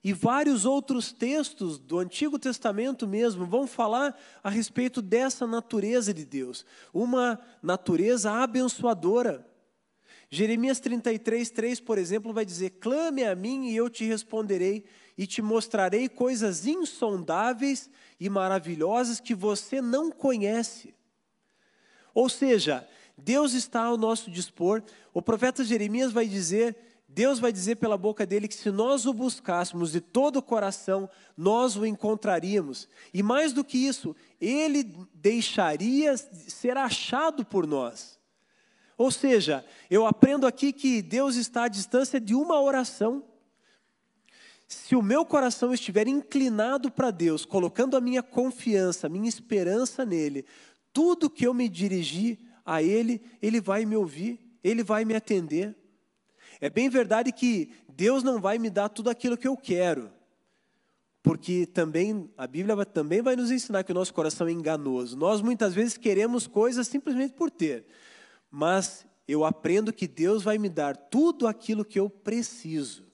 E vários outros textos do Antigo Testamento mesmo vão falar a respeito dessa natureza de Deus, uma natureza abençoadora. Jeremias 33, 3, por exemplo, vai dizer: Clame a mim e eu te responderei, e te mostrarei coisas insondáveis e maravilhosas que você não conhece. Ou seja, Deus está ao nosso dispor. O profeta Jeremias vai dizer, Deus vai dizer pela boca dele que se nós o buscássemos de todo o coração, nós o encontraríamos. E mais do que isso, ele deixaria ser achado por nós. Ou seja, eu aprendo aqui que Deus está à distância de uma oração. Se o meu coração estiver inclinado para Deus, colocando a minha confiança, a minha esperança nele, tudo que eu me dirigir a Ele, Ele vai me ouvir, Ele vai me atender. É bem verdade que Deus não vai me dar tudo aquilo que eu quero. porque também a Bíblia também vai nos ensinar que o nosso coração é enganoso. Nós muitas vezes queremos coisas simplesmente por ter, mas eu aprendo que Deus vai me dar tudo aquilo que eu preciso.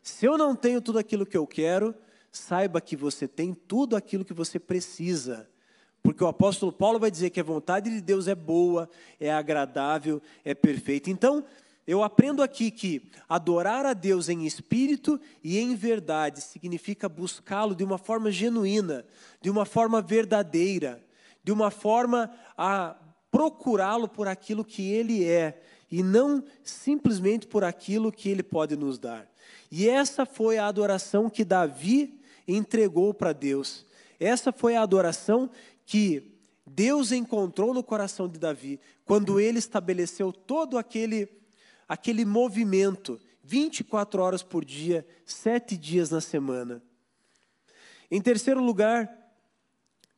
Se eu não tenho tudo aquilo que eu quero, saiba que você tem tudo aquilo que você precisa. Porque o apóstolo Paulo vai dizer que a vontade de Deus é boa, é agradável, é perfeita. Então, eu aprendo aqui que adorar a Deus em espírito e em verdade significa buscá-lo de uma forma genuína, de uma forma verdadeira, de uma forma a procurá-lo por aquilo que ele é e não simplesmente por aquilo que ele pode nos dar. E essa foi a adoração que Davi entregou para Deus. Essa foi a adoração que Deus encontrou no coração de Davi, quando ele estabeleceu todo aquele aquele movimento 24 horas por dia, sete dias na semana. Em terceiro lugar,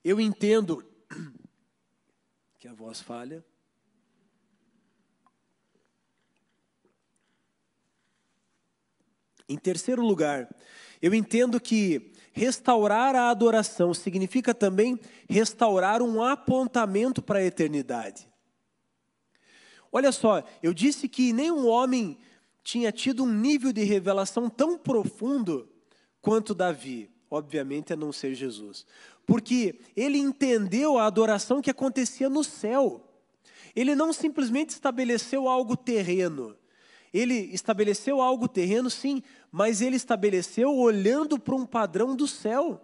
eu entendo que a voz falha. Em terceiro lugar, eu entendo que restaurar a adoração significa também restaurar um apontamento para a eternidade. Olha só, eu disse que nenhum homem tinha tido um nível de revelação tão profundo quanto Davi, obviamente a não ser Jesus, porque ele entendeu a adoração que acontecia no céu. Ele não simplesmente estabeleceu algo terreno. Ele estabeleceu algo terreno, sim, mas ele estabeleceu olhando para um padrão do céu.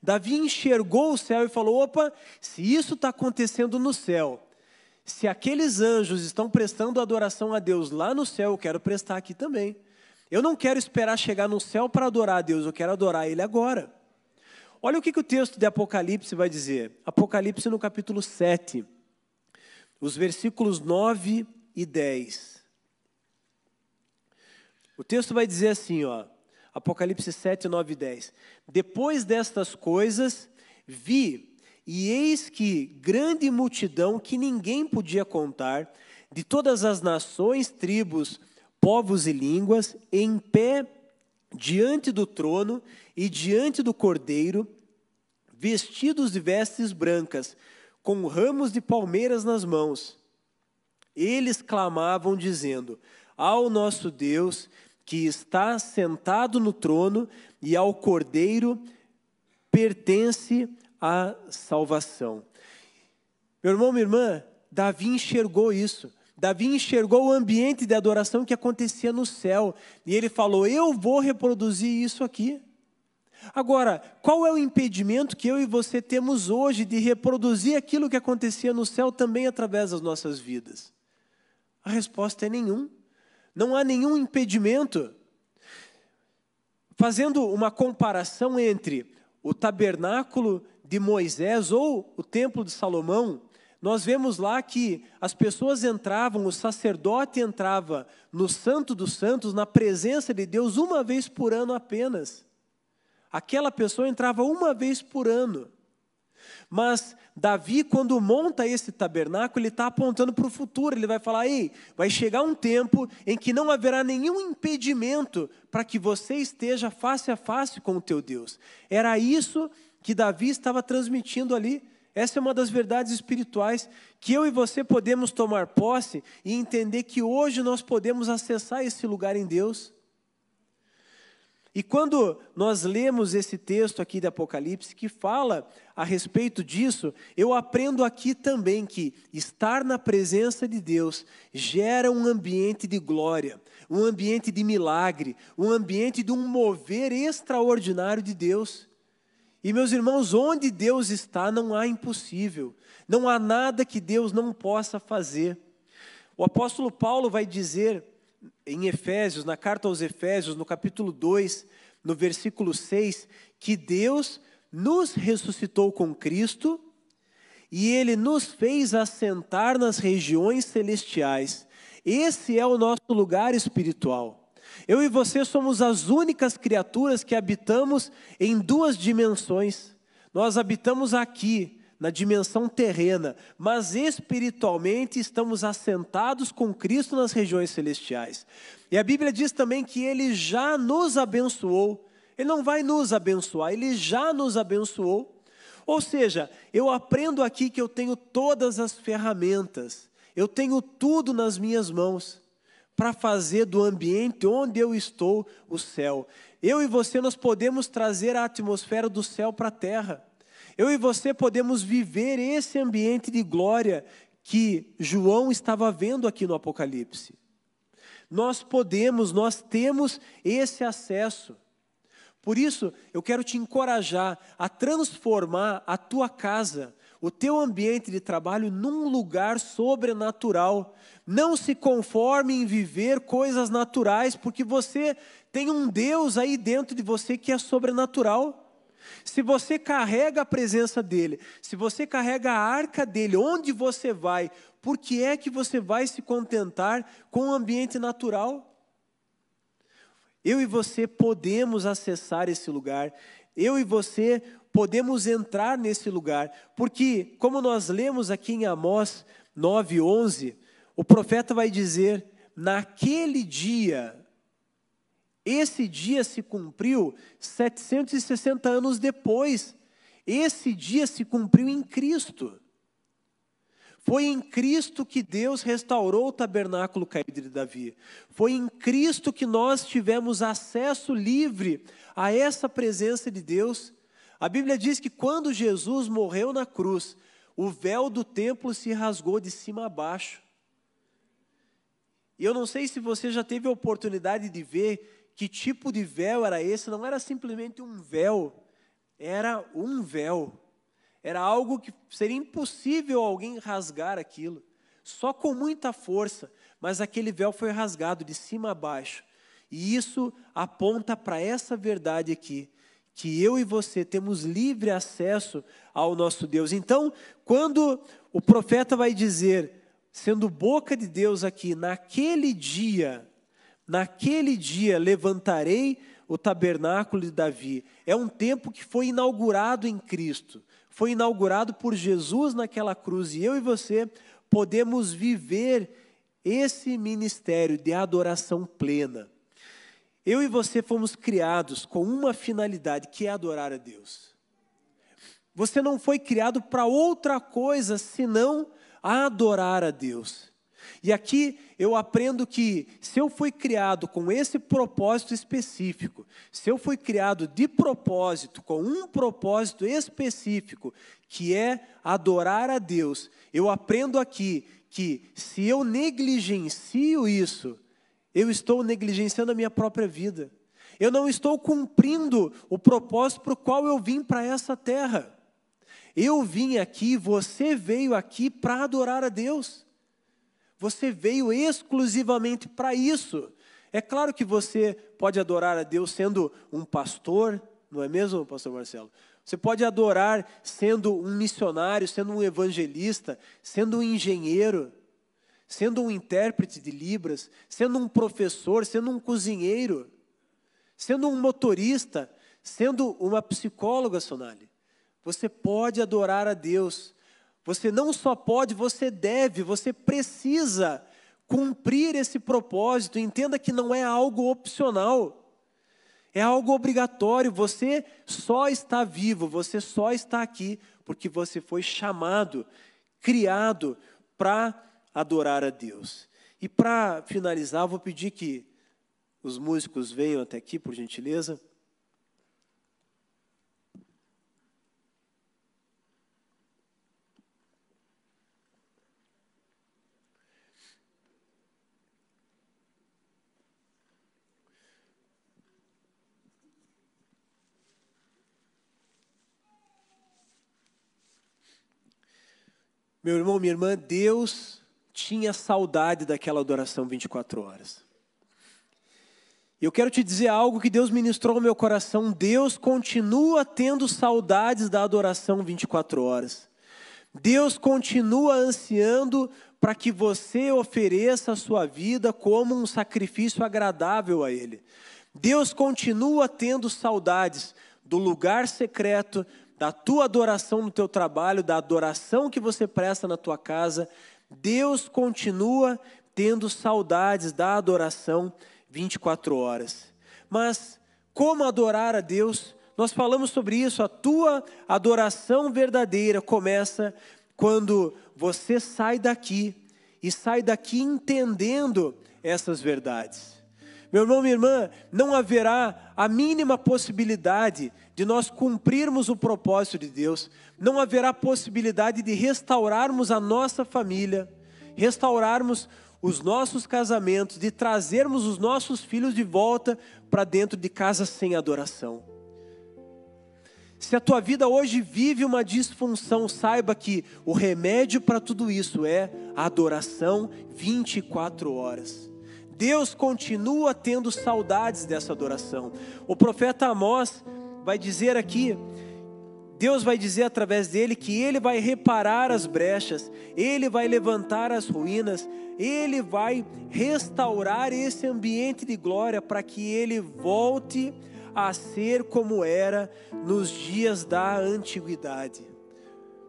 Davi enxergou o céu e falou: opa, se isso está acontecendo no céu, se aqueles anjos estão prestando adoração a Deus lá no céu, eu quero prestar aqui também. Eu não quero esperar chegar no céu para adorar a Deus, eu quero adorar Ele agora. Olha o que, que o texto de Apocalipse vai dizer. Apocalipse no capítulo 7, os versículos 9 e 10. O texto vai dizer assim, ó, Apocalipse 7, 9 e 10. Depois destas coisas, vi e eis que grande multidão que ninguém podia contar, de todas as nações, tribos, povos e línguas, em pé diante do trono e diante do cordeiro, vestidos de vestes brancas, com ramos de palmeiras nas mãos. Eles clamavam, dizendo: Ao nosso Deus, que está sentado no trono, e ao cordeiro pertence a salvação. Meu irmão, minha irmã, Davi enxergou isso. Davi enxergou o ambiente de adoração que acontecia no céu. E ele falou: Eu vou reproduzir isso aqui. Agora, qual é o impedimento que eu e você temos hoje de reproduzir aquilo que acontecia no céu também através das nossas vidas? A resposta é nenhum. Não há nenhum impedimento. Fazendo uma comparação entre o tabernáculo de Moisés ou o templo de Salomão, nós vemos lá que as pessoas entravam, o sacerdote entrava no Santo dos Santos, na presença de Deus, uma vez por ano apenas. Aquela pessoa entrava uma vez por ano. Mas Davi, quando monta esse tabernáculo, ele está apontando para o futuro. Ele vai falar: ei, vai chegar um tempo em que não haverá nenhum impedimento para que você esteja face a face com o teu Deus. Era isso que Davi estava transmitindo ali. Essa é uma das verdades espirituais que eu e você podemos tomar posse e entender que hoje nós podemos acessar esse lugar em Deus. E quando nós lemos esse texto aqui de Apocalipse que fala a respeito disso, eu aprendo aqui também que estar na presença de Deus gera um ambiente de glória, um ambiente de milagre, um ambiente de um mover extraordinário de Deus. E meus irmãos, onde Deus está, não há impossível, não há nada que Deus não possa fazer. O apóstolo Paulo vai dizer em Efésios, na carta aos Efésios, no capítulo 2, no versículo 6, que Deus nos ressuscitou com Cristo e ele nos fez assentar nas regiões celestiais. Esse é o nosso lugar espiritual. Eu e você somos as únicas criaturas que habitamos em duas dimensões. Nós habitamos aqui, na dimensão terrena, mas espiritualmente estamos assentados com Cristo nas regiões celestiais. E a Bíblia diz também que Ele já nos abençoou. Ele não vai nos abençoar, ele já nos abençoou. Ou seja, eu aprendo aqui que eu tenho todas as ferramentas, eu tenho tudo nas minhas mãos para fazer do ambiente onde eu estou o céu. Eu e você nós podemos trazer a atmosfera do céu para a terra. Eu e você podemos viver esse ambiente de glória que João estava vendo aqui no Apocalipse. Nós podemos, nós temos esse acesso. Por isso, eu quero te encorajar a transformar a tua casa, o teu ambiente de trabalho num lugar sobrenatural. Não se conforme em viver coisas naturais, porque você tem um Deus aí dentro de você que é sobrenatural. Se você carrega a presença dele, se você carrega a arca dele, onde você vai, por que é que você vai se contentar com o ambiente natural? Eu e você podemos acessar esse lugar, eu e você podemos entrar nesse lugar, porque, como nós lemos aqui em Amós 9,11, o profeta vai dizer: naquele dia, esse dia se cumpriu 760 anos depois, esse dia se cumpriu em Cristo. Foi em Cristo que Deus restaurou o tabernáculo caído de Davi. Foi em Cristo que nós tivemos acesso livre a essa presença de Deus. A Bíblia diz que quando Jesus morreu na cruz, o véu do templo se rasgou de cima a baixo. E eu não sei se você já teve a oportunidade de ver que tipo de véu era esse, não era simplesmente um véu, era um véu. Era algo que seria impossível alguém rasgar aquilo, só com muita força, mas aquele véu foi rasgado de cima a baixo. E isso aponta para essa verdade aqui, que eu e você temos livre acesso ao nosso Deus. Então, quando o profeta vai dizer, sendo boca de Deus aqui, naquele dia, naquele dia levantarei o tabernáculo de Davi. É um tempo que foi inaugurado em Cristo foi inaugurado por Jesus naquela cruz e eu e você podemos viver esse ministério de adoração plena. Eu e você fomos criados com uma finalidade, que é adorar a Deus. Você não foi criado para outra coisa senão adorar a Deus. E aqui eu aprendo que se eu fui criado com esse propósito específico, se eu fui criado de propósito, com um propósito específico, que é adorar a Deus, eu aprendo aqui que se eu negligencio isso, eu estou negligenciando a minha própria vida. Eu não estou cumprindo o propósito para o qual eu vim para essa terra. Eu vim aqui, você veio aqui para adorar a Deus. Você veio exclusivamente para isso. É claro que você pode adorar a Deus sendo um pastor, não é mesmo, pastor Marcelo? Você pode adorar sendo um missionário, sendo um evangelista, sendo um engenheiro, sendo um intérprete de Libras, sendo um professor, sendo um cozinheiro, sendo um motorista, sendo uma psicóloga, Sonali. Você pode adorar a Deus você não só pode, você deve, você precisa cumprir esse propósito. Entenda que não é algo opcional. É algo obrigatório. Você só está vivo, você só está aqui porque você foi chamado, criado para adorar a Deus. E para finalizar, vou pedir que os músicos venham até aqui, por gentileza. Meu irmão, minha irmã, Deus tinha saudade daquela adoração 24 horas. E eu quero te dizer algo que Deus ministrou no meu coração. Deus continua tendo saudades da adoração 24 horas. Deus continua ansiando para que você ofereça a sua vida como um sacrifício agradável a Ele. Deus continua tendo saudades do lugar secreto, da tua adoração no teu trabalho, da adoração que você presta na tua casa, Deus continua tendo saudades da adoração 24 horas. Mas Como adorar a Deus? Nós falamos sobre isso. A tua adoração verdadeira começa quando você sai daqui e sai daqui entendendo essas verdades. Meu irmão, minha irmã, não haverá a mínima possibilidade de nós cumprirmos o propósito de Deus, não haverá possibilidade de restaurarmos a nossa família, restaurarmos os nossos casamentos, de trazermos os nossos filhos de volta para dentro de casa sem adoração. Se a tua vida hoje vive uma disfunção, saiba que o remédio para tudo isso é a adoração 24 horas. Deus continua tendo saudades dessa adoração. O profeta Amós vai dizer aqui, Deus vai dizer através dele que ele vai reparar as brechas, ele vai levantar as ruínas, ele vai restaurar esse ambiente de glória para que ele volte a ser como era nos dias da antiguidade.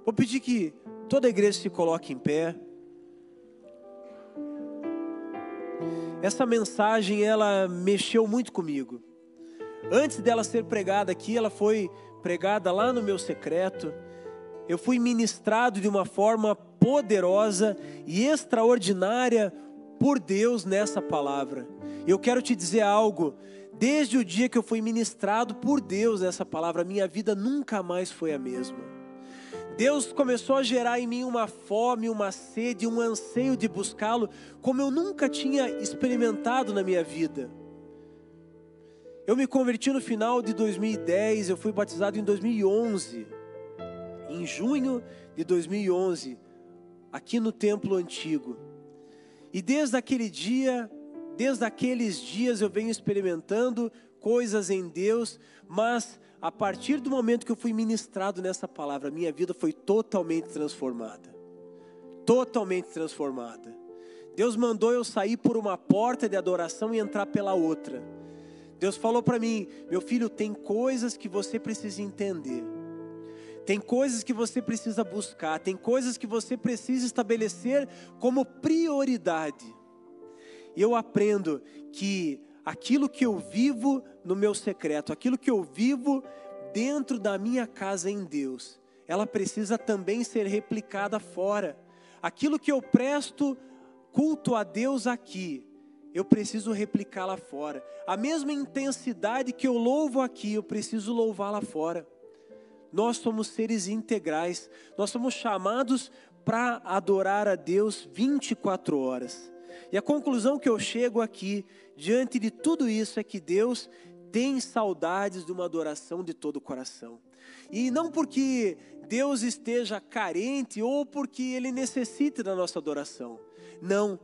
Vou pedir que toda a igreja se coloque em pé. Essa mensagem ela mexeu muito comigo. Antes dela ser pregada aqui, ela foi pregada lá no meu secreto. Eu fui ministrado de uma forma poderosa e extraordinária por Deus nessa palavra. Eu quero te dizer algo. Desde o dia que eu fui ministrado por Deus nessa palavra, minha vida nunca mais foi a mesma. Deus começou a gerar em mim uma fome, uma sede, um anseio de buscá-lo, como eu nunca tinha experimentado na minha vida. Eu me converti no final de 2010, eu fui batizado em 2011. Em junho de 2011, aqui no templo antigo. E desde aquele dia, desde aqueles dias eu venho experimentando coisas em Deus, mas a partir do momento que eu fui ministrado nessa palavra, minha vida foi totalmente transformada. Totalmente transformada. Deus mandou eu sair por uma porta de adoração e entrar pela outra. Deus falou para mim: meu filho, tem coisas que você precisa entender, tem coisas que você precisa buscar, tem coisas que você precisa estabelecer como prioridade. E eu aprendo que aquilo que eu vivo no meu secreto, aquilo que eu vivo dentro da minha casa em Deus, ela precisa também ser replicada fora. Aquilo que eu presto culto a Deus aqui, eu preciso replicar lá fora. A mesma intensidade que eu louvo aqui, eu preciso louvar lá fora. Nós somos seres integrais, nós somos chamados para adorar a Deus 24 horas. E a conclusão que eu chego aqui, diante de tudo isso, é que Deus tem saudades de uma adoração de todo o coração. E não porque Deus esteja carente ou porque Ele necessite da nossa adoração. Não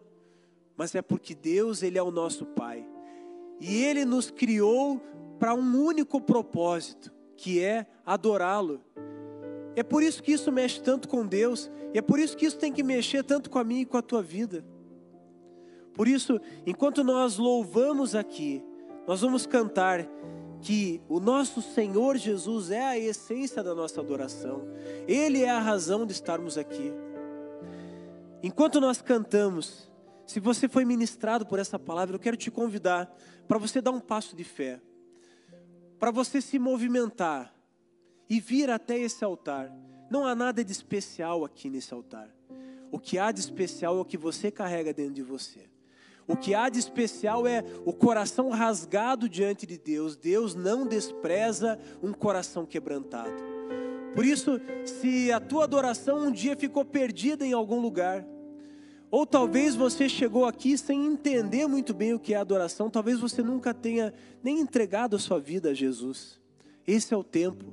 mas é porque Deus, Ele é o nosso Pai. E Ele nos criou para um único propósito, que é adorá-lo. É por isso que isso mexe tanto com Deus, e é por isso que isso tem que mexer tanto com a minha e com a tua vida. Por isso, enquanto nós louvamos aqui, nós vamos cantar que o nosso Senhor Jesus é a essência da nossa adoração, Ele é a razão de estarmos aqui. Enquanto nós cantamos, se você foi ministrado por essa palavra, eu quero te convidar para você dar um passo de fé, para você se movimentar e vir até esse altar. Não há nada de especial aqui nesse altar. O que há de especial é o que você carrega dentro de você. O que há de especial é o coração rasgado diante de Deus. Deus não despreza um coração quebrantado. Por isso, se a tua adoração um dia ficou perdida em algum lugar, ou talvez você chegou aqui sem entender muito bem o que é adoração, talvez você nunca tenha nem entregado a sua vida a Jesus. Esse é o tempo.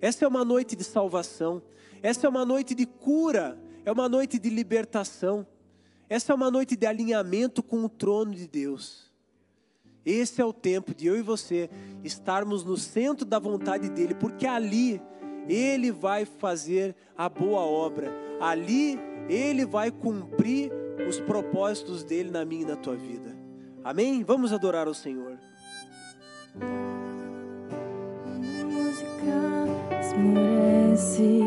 Essa é uma noite de salvação. Essa é uma noite de cura. É uma noite de libertação. Essa é uma noite de alinhamento com o trono de Deus. Esse é o tempo de eu e você estarmos no centro da vontade dEle, porque ali Ele vai fazer a boa obra. Ali ele vai cumprir os propósitos dele na minha e na tua vida. Amém? Vamos adorar o Senhor. Esmorece e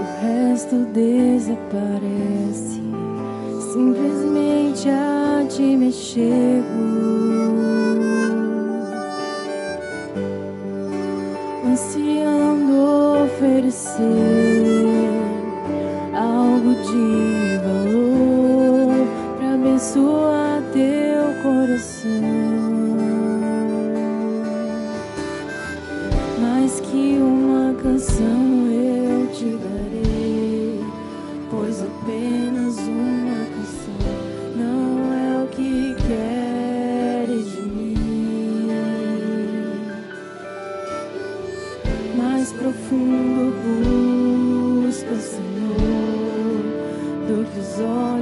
o resto desaparece simplesmente a ti me chego, oferecer algo de valor para abençoar teu coração. Olhos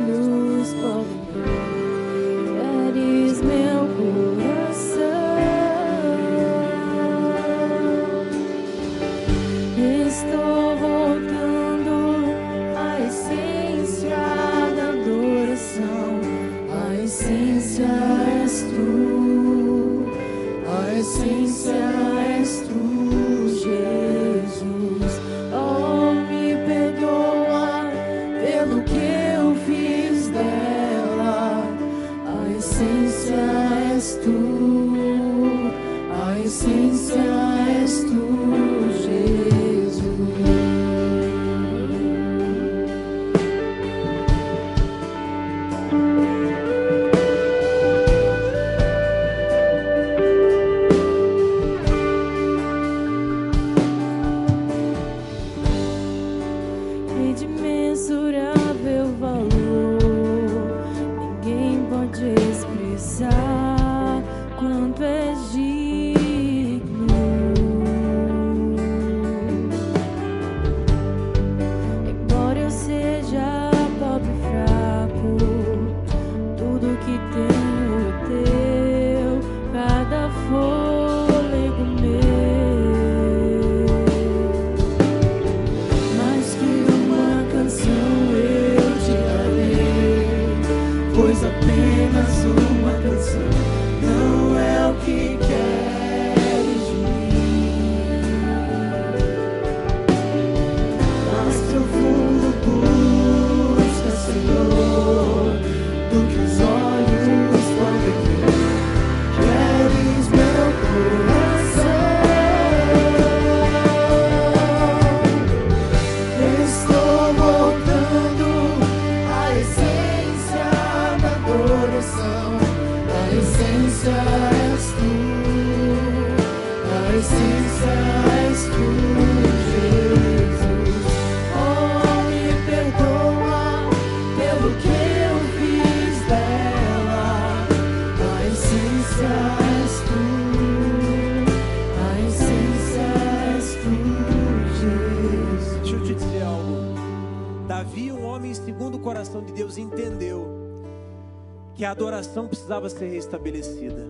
adoração precisava ser restabelecida.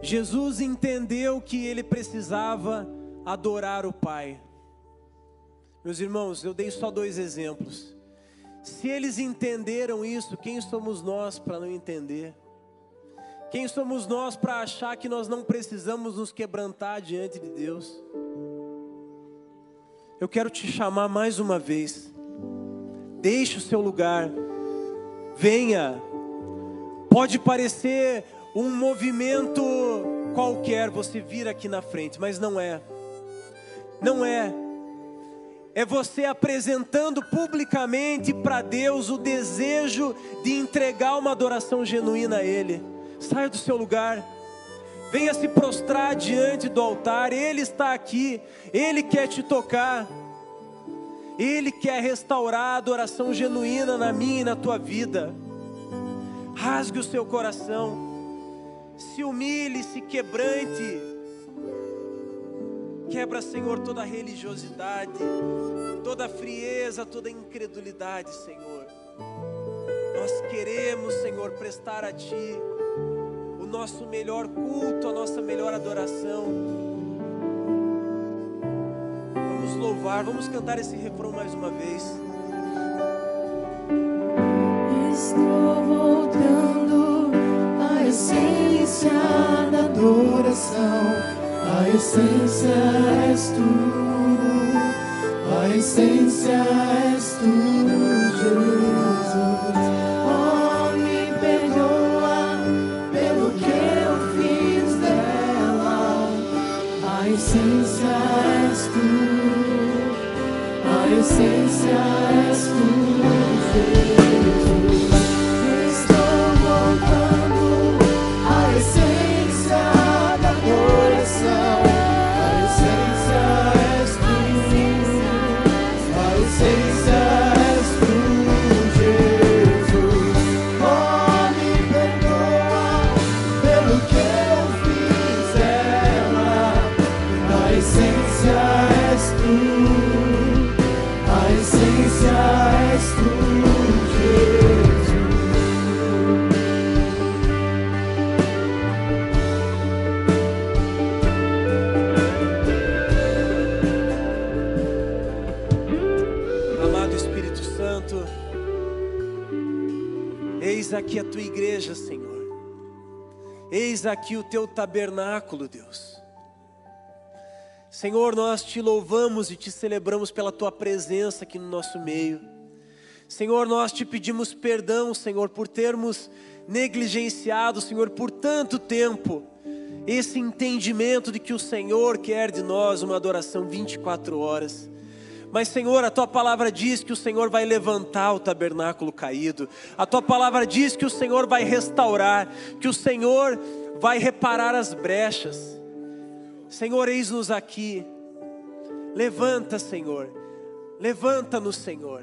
Jesus entendeu que ele precisava adorar o Pai. Meus irmãos, eu dei só dois exemplos. Se eles entenderam isso, quem somos nós para não entender? Quem somos nós para achar que nós não precisamos nos quebrantar diante de Deus? Eu quero te chamar mais uma vez. Deixe o seu lugar. Venha. Pode parecer um movimento qualquer você vir aqui na frente, mas não é. Não é. É você apresentando publicamente para Deus o desejo de entregar uma adoração genuína a Ele. Saia do seu lugar. Venha se prostrar diante do altar. Ele está aqui. Ele quer te tocar. Ele quer restaurar a adoração genuína na minha e na tua vida. Rasgue o seu coração. Se humilhe, se quebrante. Quebra, Senhor, toda religiosidade, toda frieza, toda incredulidade, Senhor. Nós queremos, Senhor, prestar a Ti o nosso melhor culto, a nossa melhor adoração. Vamos louvar, vamos cantar esse refrão mais uma vez. Estou voltando essência da adoração. A essência és tu, a essência és tu, Jesus. Oh, me perdoa pelo que eu fiz dela. A essência és tu, essência aqui a tua igreja, Senhor. Eis aqui o teu tabernáculo, Deus. Senhor, nós te louvamos e te celebramos pela tua presença aqui no nosso meio. Senhor, nós te pedimos perdão, Senhor, por termos negligenciado, Senhor, por tanto tempo, esse entendimento de que o Senhor quer de nós uma adoração 24 horas. Mas, Senhor, a tua palavra diz que o Senhor vai levantar o tabernáculo caído, a tua palavra diz que o Senhor vai restaurar, que o Senhor vai reparar as brechas. Senhor, eis-nos aqui. Levanta, Senhor. Levanta-nos, Senhor.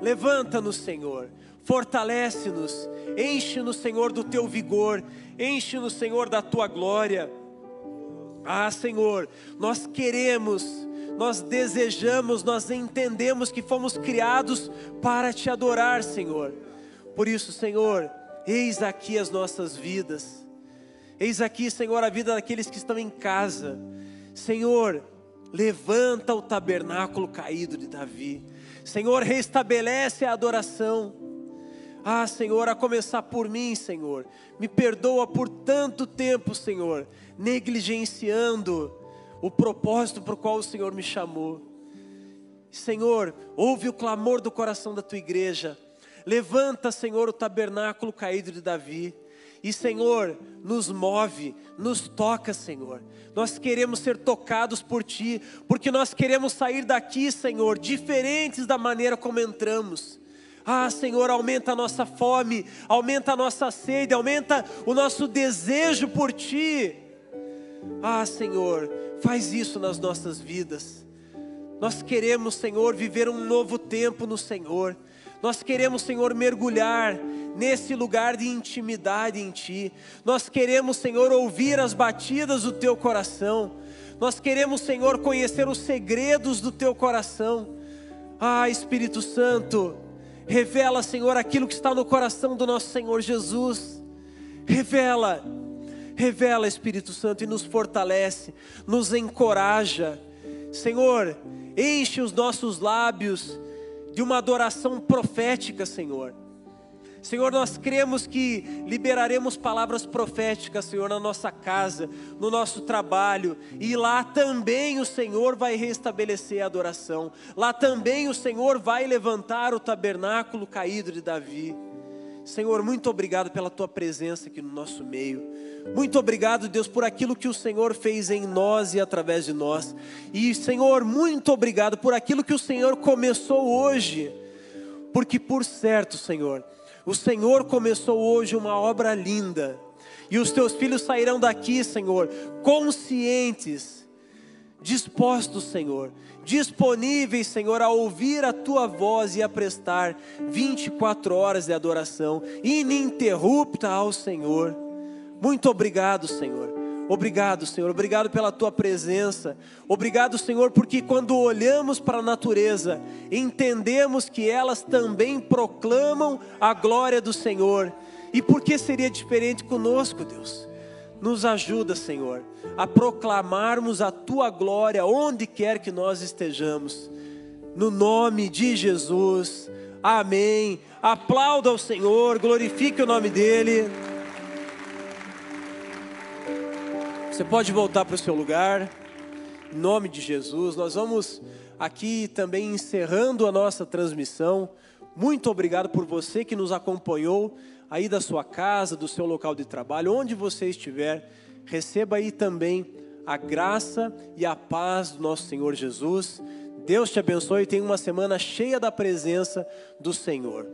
Levanta-nos, Senhor. Fortalece-nos. Enche-nos, Senhor, do teu vigor. Enche-nos, Senhor, da tua glória. Ah, Senhor, nós queremos, nós desejamos, nós entendemos que fomos criados para te adorar, Senhor. Por isso, Senhor, eis aqui as nossas vidas. Eis aqui, Senhor, a vida daqueles que estão em casa. Senhor, levanta o tabernáculo caído de Davi. Senhor, restabelece a adoração. Ah, Senhor, a começar por mim, Senhor. Me perdoa por tanto tempo, Senhor, negligenciando o propósito para o qual o Senhor me chamou. Senhor, ouve o clamor do coração da tua igreja. Levanta, Senhor, o tabernáculo caído de Davi. E Senhor, nos move, nos toca, Senhor. Nós queremos ser tocados por Ti, porque nós queremos sair daqui, Senhor, diferentes da maneira como entramos. Ah, Senhor, aumenta a nossa fome, aumenta a nossa sede, aumenta o nosso desejo por Ti. Ah, Senhor, faz isso nas nossas vidas. Nós queremos, Senhor, viver um novo tempo no Senhor. Nós queremos, Senhor, mergulhar nesse lugar de intimidade em Ti. Nós queremos, Senhor, ouvir as batidas do Teu coração. Nós queremos, Senhor, conhecer os segredos do Teu coração. Ah, Espírito Santo, revela, Senhor, aquilo que está no coração do nosso Senhor Jesus. Revela, revela, Espírito Santo, e nos fortalece, nos encoraja. Senhor, enche os nossos lábios de uma adoração profética, Senhor. Senhor, nós cremos que liberaremos palavras proféticas, Senhor, na nossa casa, no nosso trabalho, e lá também o Senhor vai restabelecer a adoração, lá também o Senhor vai levantar o tabernáculo caído de Davi. Senhor, muito obrigado pela tua presença aqui no nosso meio. Muito obrigado, Deus, por aquilo que o Senhor fez em nós e através de nós. E, Senhor, muito obrigado por aquilo que o Senhor começou hoje. Porque, por certo, Senhor, o Senhor começou hoje uma obra linda. E os teus filhos sairão daqui, Senhor, conscientes, dispostos, Senhor, disponíveis, Senhor, a ouvir a tua voz e a prestar 24 horas de adoração ininterrupta ao Senhor. Muito obrigado, Senhor. Obrigado, Senhor. Obrigado pela tua presença. Obrigado, Senhor, porque quando olhamos para a natureza, entendemos que elas também proclamam a glória do Senhor. E por que seria diferente conosco, Deus? Nos ajuda, Senhor, a proclamarmos a tua glória onde quer que nós estejamos. No nome de Jesus. Amém. Aplauda ao Senhor, glorifique o nome dele. Você pode voltar para o seu lugar, em nome de Jesus. Nós vamos aqui também encerrando a nossa transmissão. Muito obrigado por você que nos acompanhou aí da sua casa, do seu local de trabalho, onde você estiver. Receba aí também a graça e a paz do nosso Senhor Jesus. Deus te abençoe e tenha uma semana cheia da presença do Senhor.